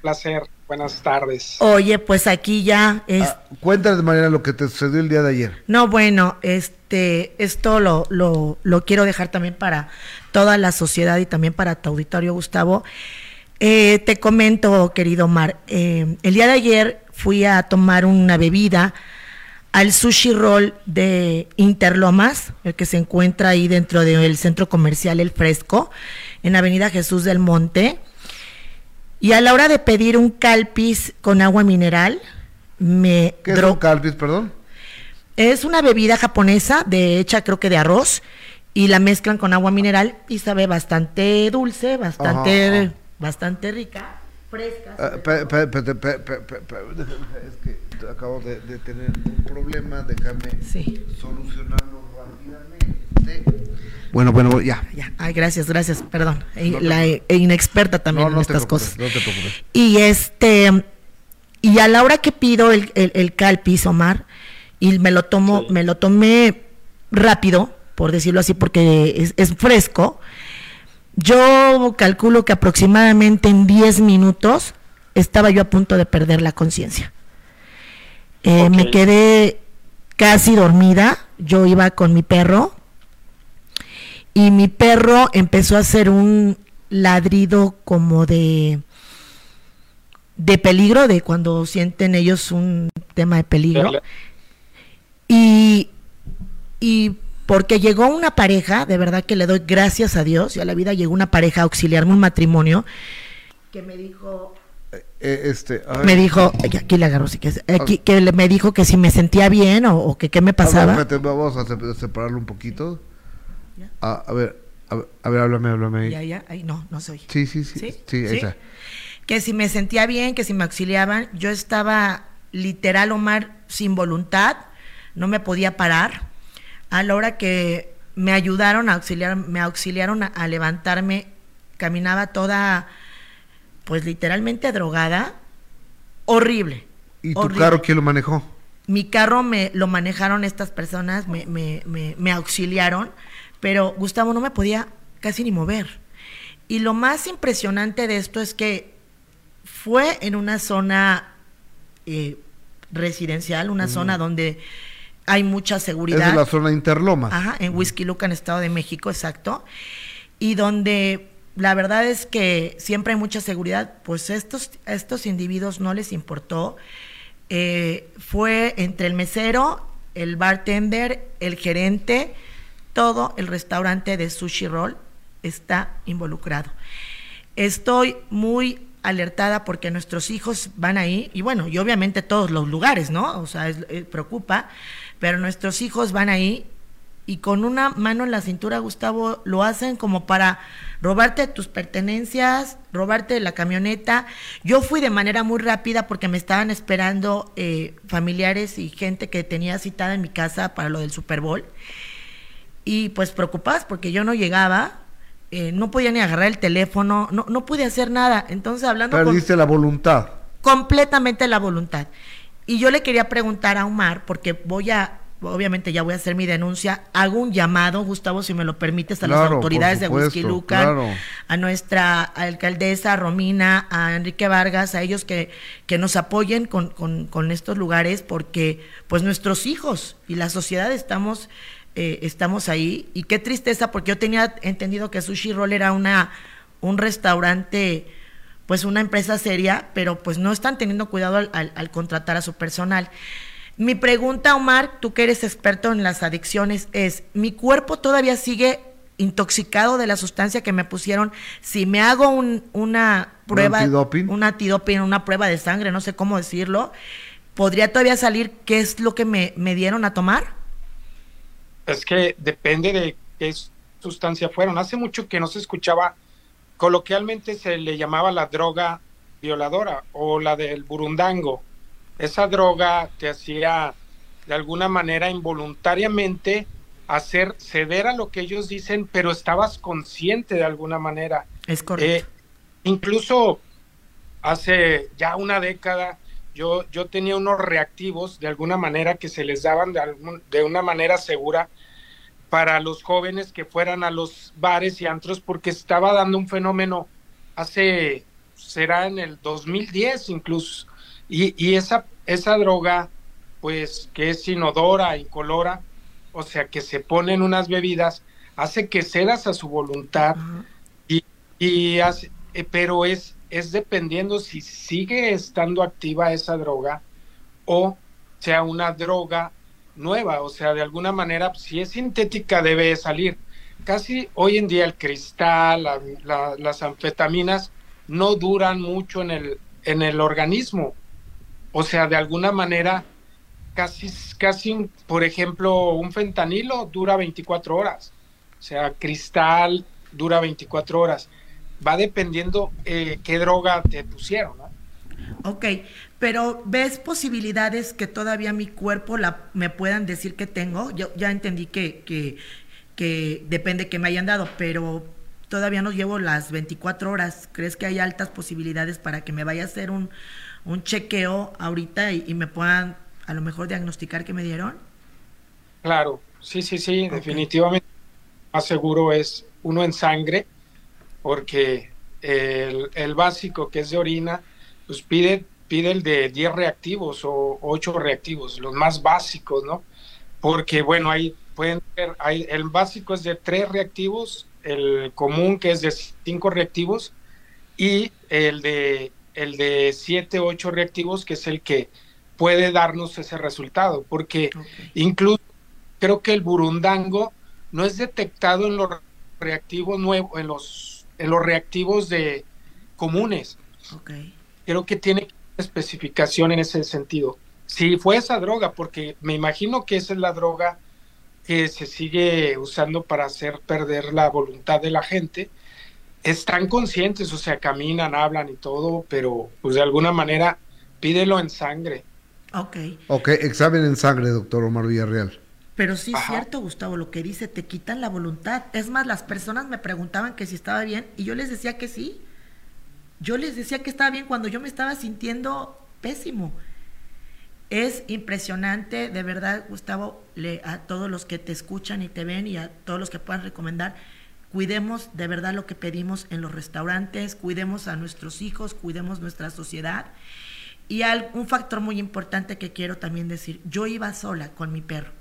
Placer. Buenas tardes. Oye, pues aquí ya es... Ah, cuéntanos, Mariana, lo que te sucedió el día de ayer. No, bueno, este, esto lo, lo, lo quiero dejar también para toda la sociedad y también para tu auditorio, Gustavo. Eh, te comento, querido Omar, eh, el día de ayer fui a tomar una bebida al sushi roll de Interlomas, el que se encuentra ahí dentro del centro comercial El Fresco, en Avenida Jesús del Monte. Y a la hora de pedir un calpis con agua mineral, me... ¿Qué es un calpis, perdón? Es una bebida japonesa, de hecha creo que de arroz, y la mezclan con agua mineral y sabe bastante dulce, bastante, bastante rica, fresca. Es que acabo de, de tener un problema, déjame Sí. solucionarlo rápidamente. Bueno, bueno, ya. Ya, ay, gracias, gracias, perdón. E- No te la e- inexperta también No, no en estas cosas. no te preocupes. Y este, y a la hora que pido el, el, el calpis, Omar, y me lo tomo, me lo tomé rápido, por decirlo así, porque es, es fresco. Yo calculo que aproximadamente en 10 minutos estaba yo a punto de perder la conciencia. Eh, Me quedé casi dormida, yo iba con mi perro. Y mi perro empezó a hacer un ladrido como de de peligro, de cuando sienten ellos un tema de peligro. Y, y porque llegó una pareja, de verdad que le doy gracias a Dios y a la vida llegó una pareja a auxiliarme un matrimonio que me dijo, Eh, este, ay, me dijo, aquí le agarro, sí que, aquí, que le- me dijo que si me sentía bien o, o que qué me a ver, pasaba. espérate, vamos a se- separarlo un poquito. A ver, a ver, a ver, háblame, háblame ahí. Ya, ya, ay, no, no soy. Sí, sí, sí. ¿Sí? Sí, ahí ¿Sí? está. que si me sentía bien, que si me auxiliaban, yo estaba literal, Omar, sin voluntad, no me podía parar. A la hora que me ayudaron a auxiliar, me auxiliaron a, a levantarme, caminaba toda, pues literalmente drogada, horrible. ¿Y tu carro quién lo manejó? Mi carro me lo manejaron estas personas, me, me, me, me auxiliaron, pero Gustavo no me podía casi ni mover. Y lo más impresionante de esto es que fue en una zona eh, residencial, una zona donde hay mucha seguridad. Es de la zona de Interlomas. Ajá, en Whisky Luca, en Estado de México, exacto. Y donde la verdad es que siempre hay mucha seguridad, pues estos, estos individuos no les importó. Eh, fue entre el mesero, el bartender, el gerente, todo el restaurante de Sushi Roll está involucrado. Estoy muy alertada porque nuestros hijos van ahí, y bueno, y obviamente todos los lugares, ¿no? O sea, eh, preocupa, pero nuestros hijos van ahí y con una mano en la cintura, Gustavo, lo hacen como para robarte tus pertenencias, robarte la camioneta. Yo fui de manera muy rápida porque me estaban esperando eh, familiares y gente que tenía citada en mi casa para lo del Super Bowl. Y pues preocupadas porque yo no llegaba, eh, no podía ni agarrar el teléfono, no, no pude hacer nada. Entonces, hablando con Perdiste la voluntad. completamente la voluntad. Y yo le quería preguntar a Omar, porque voy a, obviamente ya voy a hacer mi denuncia, hago un llamado, Gustavo, si me lo permites, a las autoridades de Whisky supuesto, Lucan, claro. a nuestra alcaldesa Romina, a Enrique Vargas, a ellos que, que nos apoyen con, con, con estos lugares, porque pues nuestros hijos y la sociedad estamos, eh, estamos ahí. Y qué tristeza, porque yo tenía entendido que Sushi Roll era una, un restaurante pues una empresa seria, pero pues no están teniendo cuidado al, al- al contratar a su personal. Mi pregunta, Omar, tú que eres experto en las adicciones, es, ¿mi cuerpo todavía sigue intoxicado de la sustancia que me pusieron? Si me hago un, una prueba, ¿Un antidoping? un antidoping, una prueba de sangre, no sé cómo decirlo, ¿podría todavía salir qué es lo que me, me dieron a tomar? Es que depende de qué sustancia fueron. Hace mucho que no se escuchaba, coloquialmente se le llamaba la droga violadora o la del burundango. Esa droga te hacía de alguna manera involuntariamente hacer ceder a lo que ellos dicen, pero estabas consciente de alguna manera. Es correcto. Eh, incluso hace ya una década yo, yo tenía unos reactivos de alguna manera que se les daban de, algún- de una manera segura para los jóvenes que fueran a los bares y antros porque estaba dando un fenómeno hace, será en el 2010 incluso, y, y esa, esa droga pues que es inodora, incolora, o sea que se pone en unas bebidas, hace que cedas a su voluntad y, y hace- eh, pero es, es dependiendo si sigue estando activa esa droga o sea una droga nueva, o sea, de alguna manera, si es sintética debe salir. Casi hoy en día el cristal, la- la- las anfetaminas no duran mucho en el, en el organismo. O sea, de alguna manera, casi, casi, por ejemplo, un fentanilo dura 24 horas. O sea, cristal dura 24 horas. Va dependiendo eh, qué droga te pusieron, ¿no? Ok, pero ¿ves posibilidades que todavía mi cuerpo la, me puedan decir que tengo? Yo ya entendí que, que, que depende que me hayan dado, pero todavía no llevo las 24 horas. ¿Crees que hay altas posibilidades para que me vaya a hacer un, un chequeo ahorita y, y me puedan a lo mejor diagnosticar que me dieron? Claro, sí, sí, sí, definitivamente más seguro es uno en sangre, porque el, el básico que es de orina, pues pide, pide el de 10 reactivos o 8 reactivos, los más básicos, ¿no? Porque bueno, ahí pueden ser, hay, el básico es de 3 reactivos, el común que es de 5 reactivos y el de el de 7, 8 reactivos que es el que puede darnos ese resultado, porque. Incluso creo que el burundango no es detectado en los reactivos nuevos, en los, en los reactivos de comunes. Creo que tiene especificación en ese sentido. Si fue esa droga, porque me imagino que esa es la droga que se sigue usando para hacer perder la voluntad de la gente, están conscientes, o sea, caminan, hablan y todo, pero pues de alguna manera pídelo en sangre. Ok. Ok, examen en sangre, doctor Omar Villarreal. Pero sí es cierto, Gustavo, lo que dice, te quitan la voluntad. Es más, las personas me preguntaban que si estaba bien y yo les decía que sí. Yo les decía que estaba bien cuando yo me estaba sintiendo pésimo. Es impresionante, de verdad, Gustavo, le, a todos los que te escuchan y te ven y a todos los que puedan recomendar, cuidemos de verdad lo que pedimos en los restaurantes, cuidemos a nuestros hijos, cuidemos nuestra sociedad. Y un factor muy importante que quiero también decir, yo iba sola con mi perro.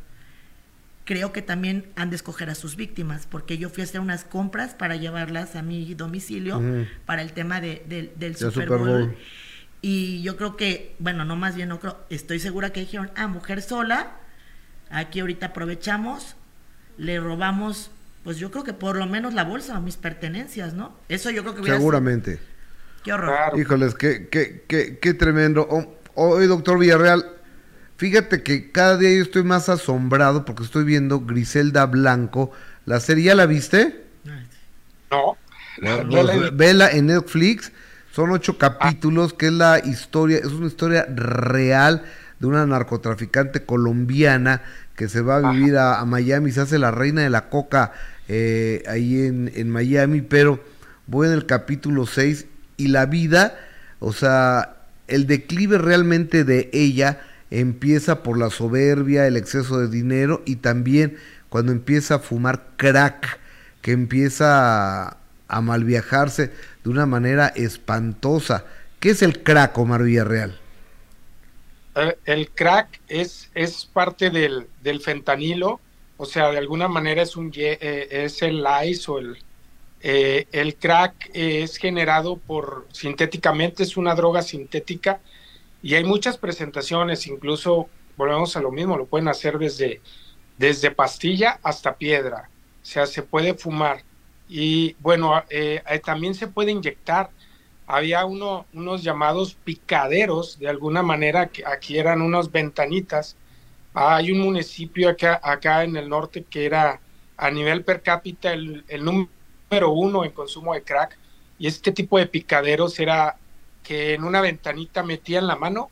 Creo que también han de escoger a sus víctimas, porque yo fui a hacer unas compras para llevarlas a mi domicilio Ujú. para el tema de- del- del Del Super, Super Bowl. Bowl. Y yo creo que, bueno, no más bien no creo, estoy segura que dijeron, ah, mujer sola, aquí ahorita aprovechamos, le robamos, pues yo creo que por lo menos la bolsa o mis pertenencias, ¿no? Eso yo creo que hubiera sido- Seguramente. Qué horror. Claro. Híjoles, qué, qué, qué, qué tremendo. Hoy, doctor Villarreal, fíjate que cada día yo estoy más asombrado porque estoy viendo Griselda Blanco. ¿La serie ya la viste? No, Bueno, no la he vela en Netflix. Son ocho capítulos, que es la historia, es una historia real de una narcotraficante colombiana que se va a vivir a, a Miami, se hace la reina de la coca eh, ahí en, en Miami, pero voy en el capítulo 6 y la vida, o sea, el declive realmente de ella empieza por la soberbia, el exceso de dinero y también cuando empieza a fumar crack, que empieza a, a malviajarse de una manera espantosa. ¿Qué es el crack, Omar Villarreal? Eh, El crack es, es parte del, del fentanilo, o sea, de alguna manera es, un, eh, es el ice o el... eh, el crack es generado por sintéticamente, es una droga sintética y hay muchas presentaciones, incluso volvemos a lo mismo, lo pueden hacer desde, desde pastilla hasta piedra, o sea, se puede fumar. Y bueno, eh, también se puede inyectar. Había uno, unos llamados picaderos, de alguna manera, que aquí eran unas ventanitas. Hay un municipio acá, acá en el norte que era a nivel per cápita el, el número uno en consumo de crack. Y este tipo de picaderos era que en una ventanita metían la mano,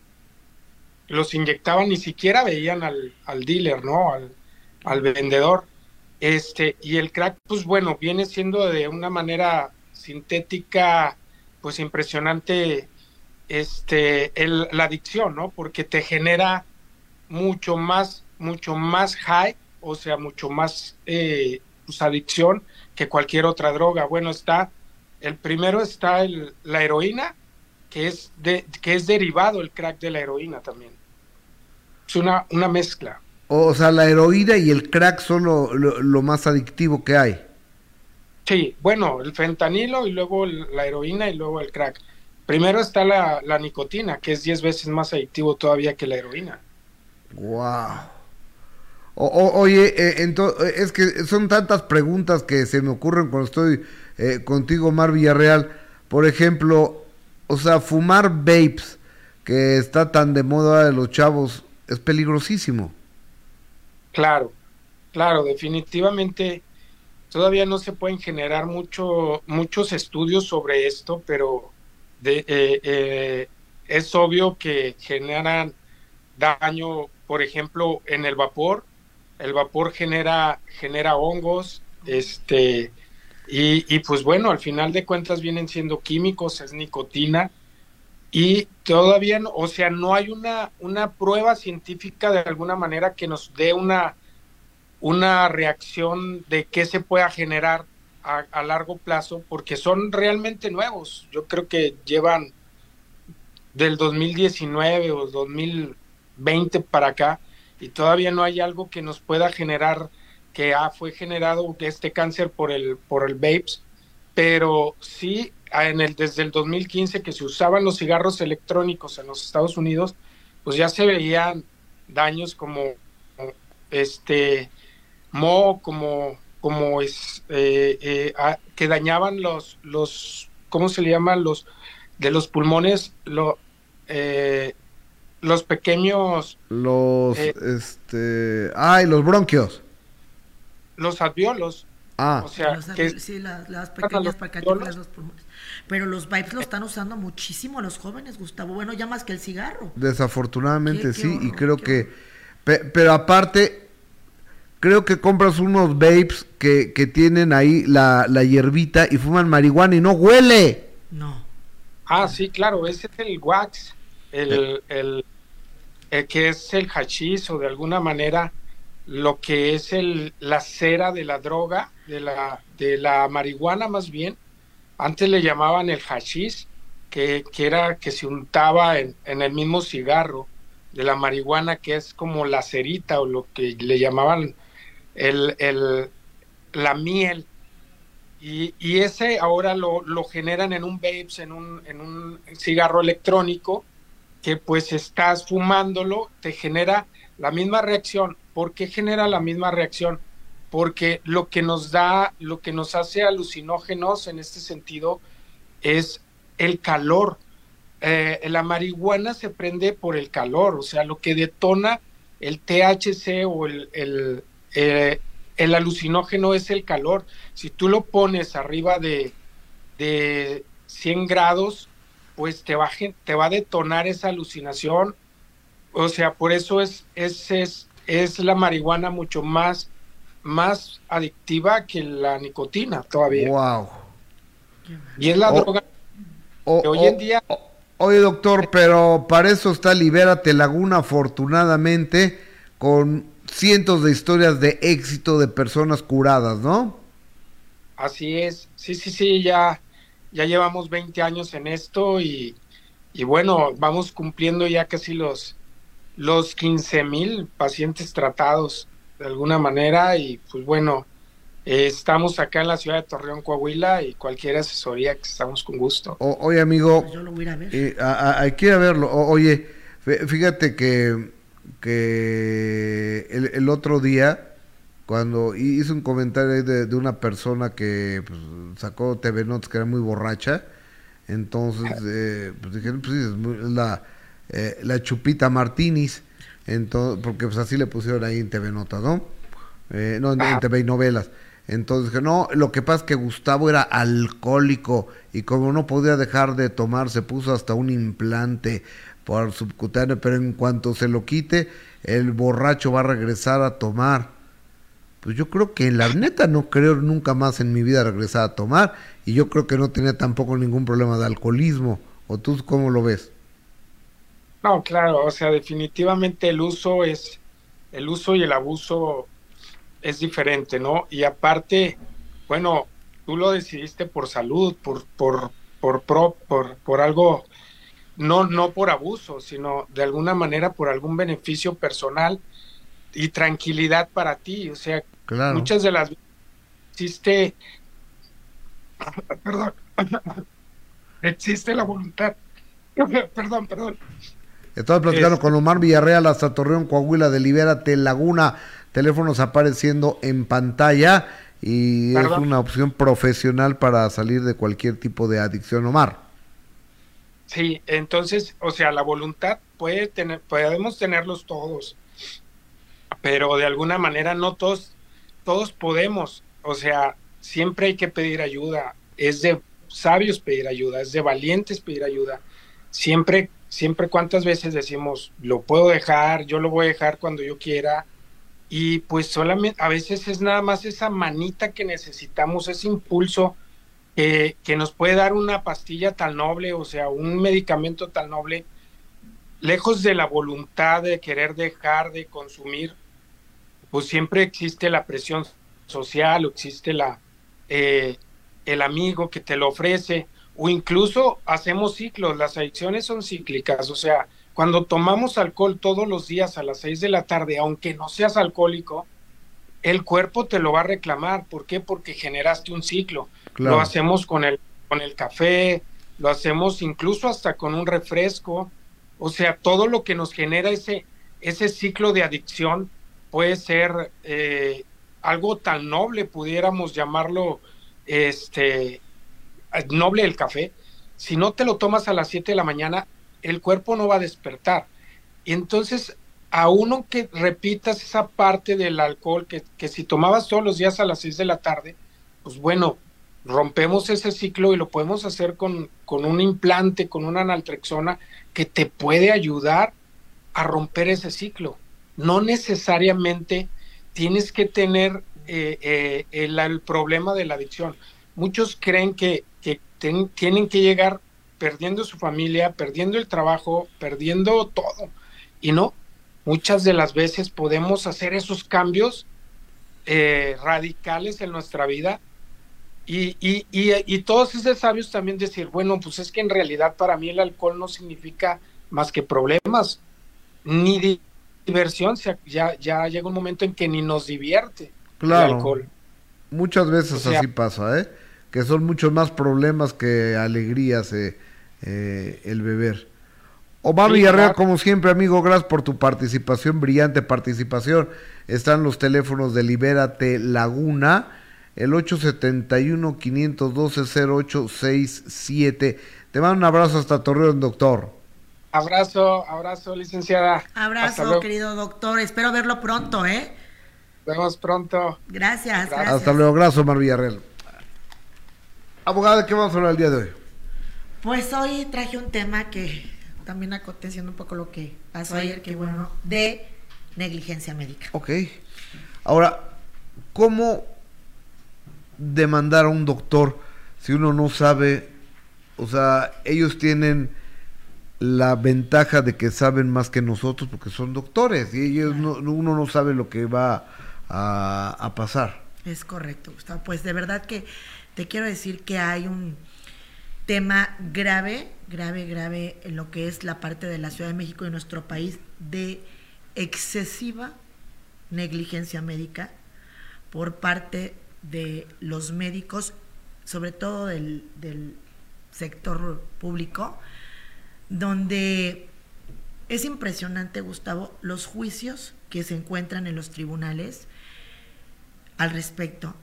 los inyectaban, ni siquiera veían al, al dealer, ¿no? Al, al, vendedor. Este, y el crack, pues bueno, viene siendo de una manera sintética, pues impresionante, este, el, la adicción, ¿no? Porque te genera mucho más, mucho más high, o sea, mucho más eh, pues, adicción que cualquier otra droga. Bueno, está, el primero está el, la heroína, que es, de, que es derivado el crack de la heroína también. Es una, una mezcla. O sea, la heroína y el crack son lo, lo, lo más adictivo que hay. Sí, bueno, el fentanilo y luego la heroína y luego el crack. Primero está la, la nicotina, que es 10 veces más adictivo todavía que la heroína. Wow. O, oye, eh, entonces, es que son tantas preguntas que se me ocurren cuando estoy eh, contigo, Mar Villarreal. Por ejemplo, o sea, fumar vapes, que está tan de moda de los chavos, es peligrosísimo. Claro, claro, definitivamente todavía no se pueden generar mucho, muchos estudios sobre esto, pero de, eh, eh, es obvio que generan daño, por ejemplo, en el vapor. El vapor genera, genera hongos, este, y, y, pues bueno, al final de cuentas vienen siendo químicos, es nicotina, y todavía, no, o sea, no hay una, una prueba científica de alguna manera que nos dé una, una reacción de qué se pueda generar a, largo plazo, porque son realmente nuevos. Yo creo que llevan del 2019 o 2020 para acá y todavía no hay algo que nos pueda generar que ah, fue generado este cáncer por el, por el vapes, pero sí en el, desde el 2015 que se usaban los cigarros electrónicos en los Estados Unidos, pues ya se veían daños como este mo, como, como es, eh, eh, a, que dañaban los, los, ¿cómo se le llaman? Los, de los pulmones, lo, eh, los pequeños... Los, este, ay, los bronquios los alveolos. Ah. O sea, los, que sí, las, las pequeñas partículas los pulmones. Pero los vapes lo están usando muchísimo los jóvenes, Gustavo. Bueno, ya más que el cigarro. Desafortunadamente qué, sí, qué horror, y creo que... Pe pero aparte, creo que compras unos vapes que, que tienen ahí la, la, hierbita y fuman marihuana y no huele. No. Ah, sí, claro, ese es el wax, el, el, el, el que es el hachís o de alguna manera lo que es el, la cera de la droga, de la, de la marihuana más bien. Antes le llamaban el hashish, que, que era que se untaba en, en, el mismo cigarro de la marihuana, que es como la cerita o lo que le llamaban el, el, la miel. Y, y ese ahora lo, lo, generan en un vapes, en un, en un cigarro electrónico, que pues estás fumándolo, te genera la misma reacción ¿Por qué genera la misma reacción? Porque lo que nos da, lo que nos hace alucinógenos en este sentido es el calor. Eh, la marihuana se prende por el calor, o sea, lo que detona el THC o el, el, eh, el alucinógeno es el calor. Si tú lo pones arriba de, de 100 grados, pues te va, te va a detonar esa alucinación. O sea, por eso es, es, es es la marihuana mucho más, más adictiva que la nicotina todavía. Wow. Y es la Oh, droga que hoy en día oye, doctor, pero para eso está Libérate Laguna, afortunadamente, con cientos de historias de éxito de personas curadas, ¿no? Así es, sí, sí, sí, ya, ya llevamos 20 años en esto y, y bueno, vamos cumpliendo ya casi los, los 15 mil pacientes tratados de alguna manera y pues bueno, eh, estamos acá en la ciudad de Torreón, Coahuila y cualquier asesoría que estamos con gusto. O- oye, amigo, Pues yo lo voy a ver. eh, a- a- hay que ir a verlo. O- oye, fí- fíjate que que el, otro día, cuando hice un comentario de, una persona que pues, sacó TV Notes que era muy borracha, entonces eh, pues dije, pues es la, eh, la Chupita Martínez, entonces, porque pues así le pusieron ahí en TV Notas, ¿no? Eh, no, en, TV y novelas. Entonces dije, no, lo que pasa es que Gustavo era alcohólico y como no podía dejar de tomar, se puso hasta un implante por subcutáneo, pero en cuanto se lo quite, el borracho va a regresar a tomar. Pues yo creo que en la neta no creo nunca más en mi vida regresar a tomar y yo creo que no tenía tampoco ningún problema de alcoholismo. ¿O tú cómo lo ves? No, claro, o sea, definitivamente el uso es, el uso y el abuso es diferente, ¿no? Y aparte, bueno, tú lo decidiste por salud, por, por, por, por, por algo no, no por abuso, sino de alguna manera por algún beneficio personal y tranquilidad para ti. O sea, muchas de las existe, perdón, existe la voluntad. perdón, perdón. Estaba platicando con Omar Villarreal hasta Torreón, Coahuila, de Libérate Laguna. Teléfonos apareciendo en pantalla y es una opción profesional para salir de cualquier tipo de adicción, Omar. Sí, entonces, o sea, la voluntad puede tener, podemos tenerlos todos, pero de alguna manera no todos, todos podemos, o sea, siempre hay que pedir ayuda, es de sabios pedir ayuda, es de valientes pedir ayuda, siempre, siempre cuántas veces decimos, lo puedo dejar, yo lo voy a dejar cuando yo quiera, y pues solamente, a veces es nada más esa manita que necesitamos, ese impulso, que nos puede dar una pastilla tan noble, o sea, un medicamento tan noble, lejos de la voluntad de querer dejar de consumir, pues siempre existe la presión social o existe la, eh, el amigo que te lo ofrece, o incluso hacemos ciclos, las adicciones son cíclicas, o sea, cuando tomamos alcohol todos los días a las seis de la tarde, aunque no seas alcohólico, el cuerpo te lo va a reclamar. ¿Por qué? Porque generaste un ciclo. Lo hacemos con el, con el café, lo hacemos incluso hasta con un refresco. O sea, todo lo que nos genera ese, ese ciclo de adicción puede ser eh, algo tan noble, pudiéramos llamarlo este noble el café. Si no te lo tomas a las 7 de la mañana, el cuerpo no va a despertar. Y entonces, a uno que repitas esa parte del alcohol, que, que si tomabas todos los días a las 6 de la tarde, pues bueno, rompemos ese ciclo y lo podemos hacer con, con un implante, con una naltrexona que te puede ayudar a romper ese ciclo. No necesariamente tienes que tener eh, eh, el, problema de la adicción. Muchos creen que, que tienen que llegar perdiendo su familia, perdiendo el trabajo, perdiendo todo. Y no, muchas de las veces podemos hacer esos cambios eh, radicales en nuestra vida y, y, y, todos esos sabios también decir, bueno, pues es que en realidad para mí el alcohol no significa más que problemas, ni diversión, ya, ya llega un momento en que ni nos divierte claro. el alcohol. Muchas veces así pasa, ¿eh? Que son muchos más problemas que alegrías eh, eh, el beber. Omar Villarreal, como siempre, amigo, gracias por tu participación, brillante participación. Están los teléfonos de Libérate Laguna el 871-512-0867. Te mando un abrazo hasta Torreón, doctor. Abrazo, abrazo, licenciada. Abrazo, querido doctor. Espero verlo pronto, ¿eh? Vemos pronto. Gracias, gracias. Hasta luego, gracias, Omar Villarreal. Abogada, ¿qué vamos a hablar el día de hoy? Pues hoy traje un tema que también aconteciendo un poco lo que pasó ayer, que bueno, de negligencia médica. Ok. Ahora, ¿cómo demandar a un doctor si uno no sabe, o sea, ellos tienen la ventaja de que saben más que nosotros porque son doctores y ellos no, uno no sabe lo que va a, pasar. Es correcto, Gustavo. Pues de verdad que te quiero decir que hay un tema grave, grave, grave en lo que es la parte de la Ciudad de México y nuestro país de excesiva negligencia médica por parte de los médicos, sobre todo del, del sector público, donde es impresionante, Gustavo, los juicios que se encuentran en los tribunales al respecto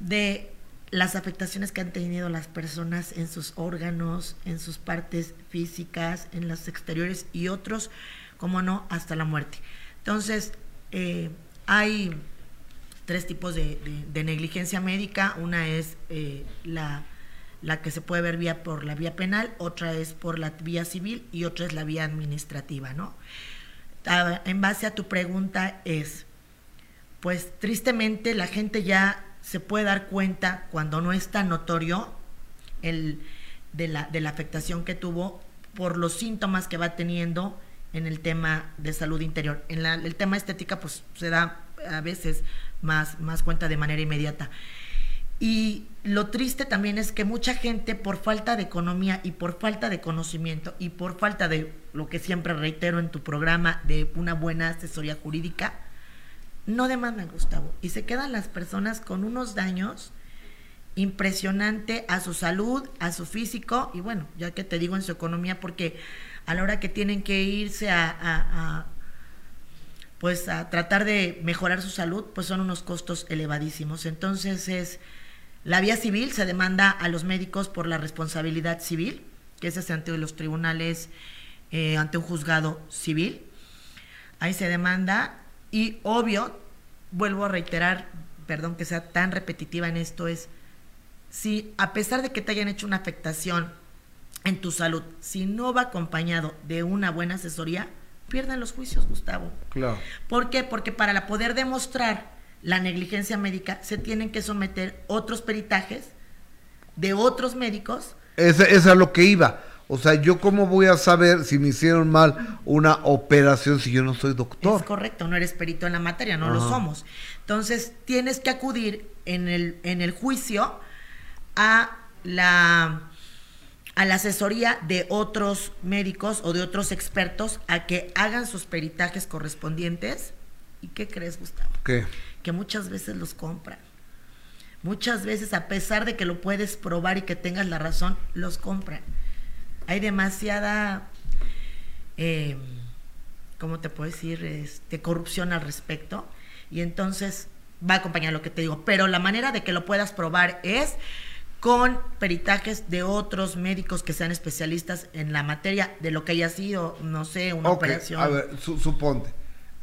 de las afectaciones que han tenido las personas en sus órganos, en sus partes físicas, en las exteriores y otros, como no, hasta la muerte. Entonces, eh, hay tres tipos de, negligencia médica. Una es eh, la, la, que se puede ver vía por la vía penal, otra es por la vía civil y otra es la vía administrativa, ¿no? En base a tu pregunta es, pues tristemente la gente ya se puede dar cuenta cuando no es tan notorio el, de, la, de la afectación que tuvo por los síntomas que va teniendo en el tema de salud interior. En la, el tema estética, pues se da a veces más, más cuenta de manera inmediata. Y lo triste también es que mucha gente, por falta de economía y por falta de conocimiento y por falta de lo que siempre reitero en tu programa, de una buena asesoría jurídica, no demandan, Gustavo. Y se quedan las personas con unos daños impresionante a su salud, a su físico y bueno, ya que te digo en su economía, porque a la hora que tienen que irse a, pues a tratar de mejorar su salud, pues son unos costos elevadísimos. Entonces es la vía civil se demanda a los médicos por la responsabilidad civil, que es ante los tribunales, eh, ante un juzgado civil. Ahí se demanda y obvio, vuelvo a reiterar, perdón que sea tan repetitiva en esto, es si a pesar de que te hayan hecho una afectación en tu salud, si no va acompañado de una buena asesoría, pierdan los juicios, Gustavo. Claro. ¿Por qué? Porque para poder demostrar la negligencia médica se tienen que someter otros peritajes de otros médicos. Esa, es a lo que iba. O sea, ¿yo cómo voy a saber si me hicieron mal una operación si yo no soy doctor? Es correcto, no eres perito en la materia, no lo somos. Entonces, tienes que acudir en el, en el juicio a la a la asesoría de otros médicos o de otros expertos a que hagan sus peritajes correspondientes. ¿Y qué crees, Gustavo? ¿Qué? Que muchas veces los compran. Muchas veces, a pesar de que lo puedes probar y que tengas la razón, los compran. Hay demasiada, eh, ¿cómo te puedo decir?, este, corrupción al respecto. Y entonces va a acompañar lo que te digo. Pero la manera de que lo puedas probar es con peritajes de otros médicos que sean especialistas en la materia de lo que haya sido, no sé, una operación. A ver, suponte,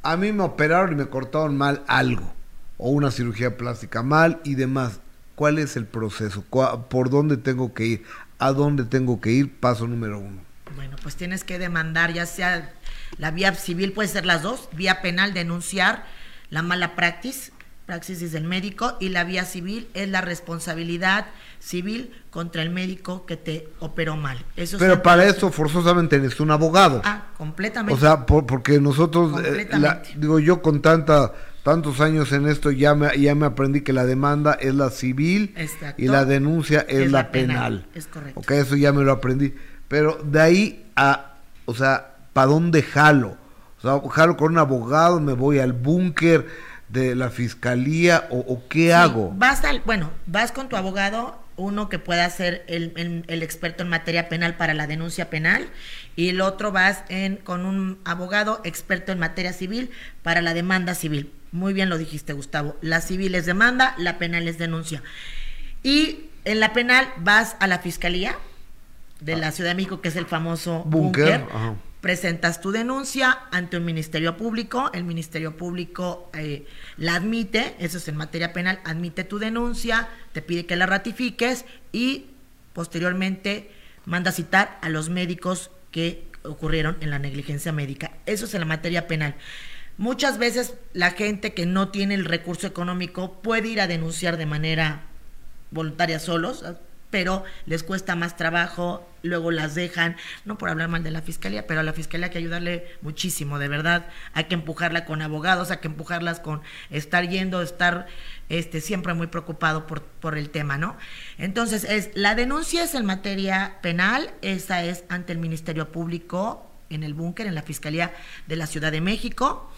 a mí me operaron y me cortaron mal algo, o una cirugía plástica mal y demás. ¿Cuál es el proceso? ¿Por dónde tengo que ir? ¿A dónde tengo que ir? Paso número uno. Bueno, pues tienes que demandar, ya sea la vía civil, puede ser las dos, vía penal, denunciar la mala praxis, praxis del médico, y la vía civil es la responsabilidad civil contra el médico que te operó mal. Eso Pero para eso forzosamente necesito un abogado. Ah, completamente. O sea, porque nosotros, eh, digo yo con tanta tantos años en esto ya me, ya me aprendí que la demanda es la civil y la denuncia es, la, penal. Es correcto. Ok, eso ya me lo aprendí. Pero de ahí a, o sea, ¿para dónde jalo? O sea, jalo con un abogado, me voy al búnker de la fiscalía o, qué hago? Vas al, bueno, vas con tu abogado, uno que pueda ser el, el, experto en materia penal para la denuncia penal y el otro vas en, con un abogado experto en materia civil para la demanda civil. Muy bien lo dijiste, Gustavo. La civil es demanda, la penal es denuncia. Y en la penal vas a la fiscalía de la Ciudad de México, que es el famoso búnker. Presentas tu denuncia ante un ministerio público, el ministerio público eh, la admite, eso es en materia penal, admite tu denuncia, te pide que la ratifiques y posteriormente manda citar a los médicos que ocurrieron en la negligencia médica. Eso es en la materia penal. Muchas veces la gente que no tiene el recurso económico puede ir a denunciar de manera voluntaria solos, pero les cuesta más trabajo, luego las dejan, no por hablar mal de la fiscalía, pero a la fiscalía hay que ayudarle muchísimo, de verdad, hay que empujarla con abogados, hay que empujarlas con estar yendo, estar este siempre muy preocupado por, por el tema, ¿no? Entonces, es la denuncia es en materia penal, esa es ante el Ministerio Público en el búnker, en la Fiscalía de la Ciudad de México,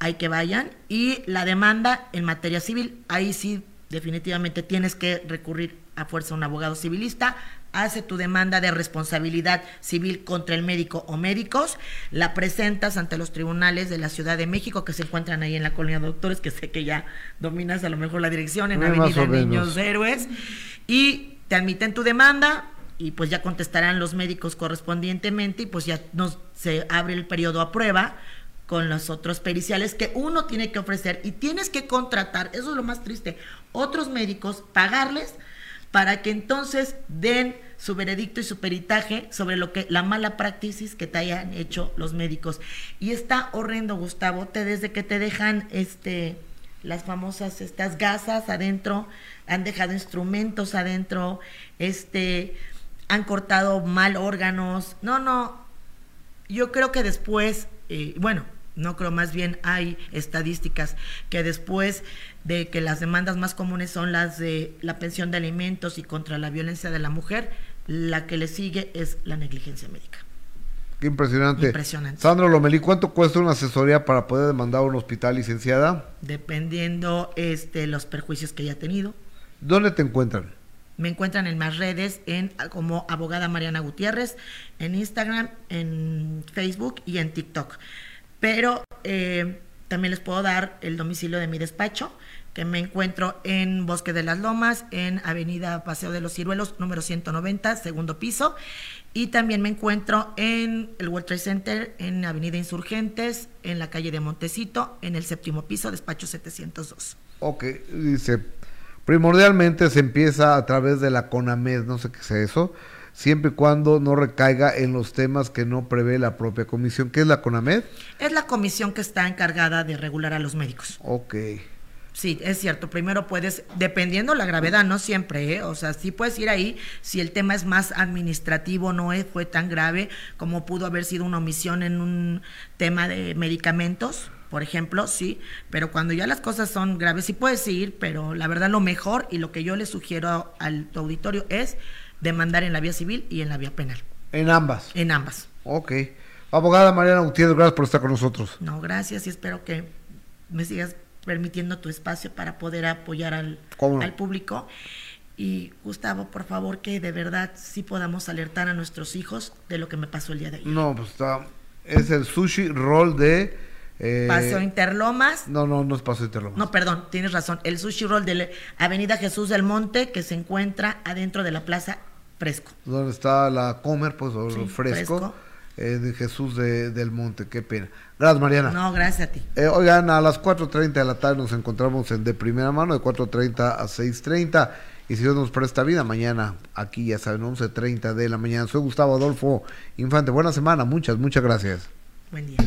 hay que vayan, y la demanda en materia civil, ahí sí definitivamente tienes que recurrir a fuerza un abogado civilista, hace tu demanda de responsabilidad civil contra el médico o médicos, la presentas ante los tribunales de la Ciudad de México que se encuentran ahí en la colonia de doctores, que sé que ya dominas a lo mejor la dirección en Avenida. Niños Héroes, y te admiten tu demanda y pues ya contestarán los médicos correspondientemente y pues ya nos, se abre el periodo a prueba con los otros periciales que uno tiene que ofrecer y tienes que contratar, eso es lo más triste, otros médicos, pagarles para que entonces den su veredicto y su peritaje sobre lo que la mala praxis que te hayan hecho los médicos. Y está horrendo, Gustavo, te desde que te dejan este las famosas estas gasas adentro, han dejado instrumentos adentro, este han cortado mal órganos. No, no. Yo creo que después, eh, bueno, no creo, más bien hay estadísticas que después de que las demandas más comunes son las de la pensión de alimentos y contra la violencia de la mujer, la que le sigue es la negligencia médica. Qué impresionante. Impresionante. Sandro Lomelí, ¿cuánto cuesta una asesoría para poder demandar a un hospital, licenciada? Dependiendo este los perjuicios que haya tenido. ¿Dónde te encuentran? Me encuentran en más redes en como abogada Mariana Gutiérrez, en Instagram, en Facebook y en TikTok. Pero eh, también les puedo dar el domicilio de mi despacho, que me encuentro en Bosque de las Lomas, en Avenida Paseo de los Ciruelos, número 190, segundo piso. Y también me encuentro en el World Trade Center, en Avenida Insurgentes, en la calle de Montecito, en el séptimo piso, despacho 702. Ok, dice, primordialmente se empieza a través de la CONAMED, no sé qué sea eso, siempre y cuando no recaiga en los temas que no prevé la propia comisión. ¿Qué es la CONAMED? Es la comisión que está encargada de regular a los médicos. Ok. Sí, es cierto. Primero puedes, dependiendo la gravedad, no siempre, ¿eh? O sea, sí puedes ir ahí si el tema es más administrativo, no es, fue tan grave como pudo haber sido una omisión en un tema de medicamentos, por ejemplo, sí. Pero cuando ya las cosas son graves, sí puedes ir, pero la verdad lo mejor y lo que yo le sugiero al tu auditorio es demandar en la vía civil y en la vía penal. En ambas. En ambas. Ok. Abogada Mariana Gutiérrez, gracias por estar con nosotros. No, gracias y espero que me sigas permitiendo tu espacio para poder apoyar al, ¿Cómo no? al público. Y Gustavo, por favor, que de verdad sí podamos alertar a nuestros hijos de lo que me pasó el día de ayer. No, pues está. Es el sushi roll de. eh, Paseo Interlomas. No, no, no es Paseo Interlomas. No, perdón, tienes razón. El sushi roll de la Avenida Jesús del Monte, que se encuentra adentro de la Plaza Fresco. Donde está la comer, pues, Sí, fresco. fresco. eh, de Jesús de- del Monte, qué pena. Gracias, Mariana. No, gracias a ti. Eh, oigan, a las 4.30 de la tarde nos encontramos en De Primera Mano, de 4.30 a 6.30. Y si Dios nos presta vida, mañana aquí, ya saben, 11.30 de la mañana. Soy Gustavo Adolfo Infante. Buena semana, muchas, muchas gracias. Buen día.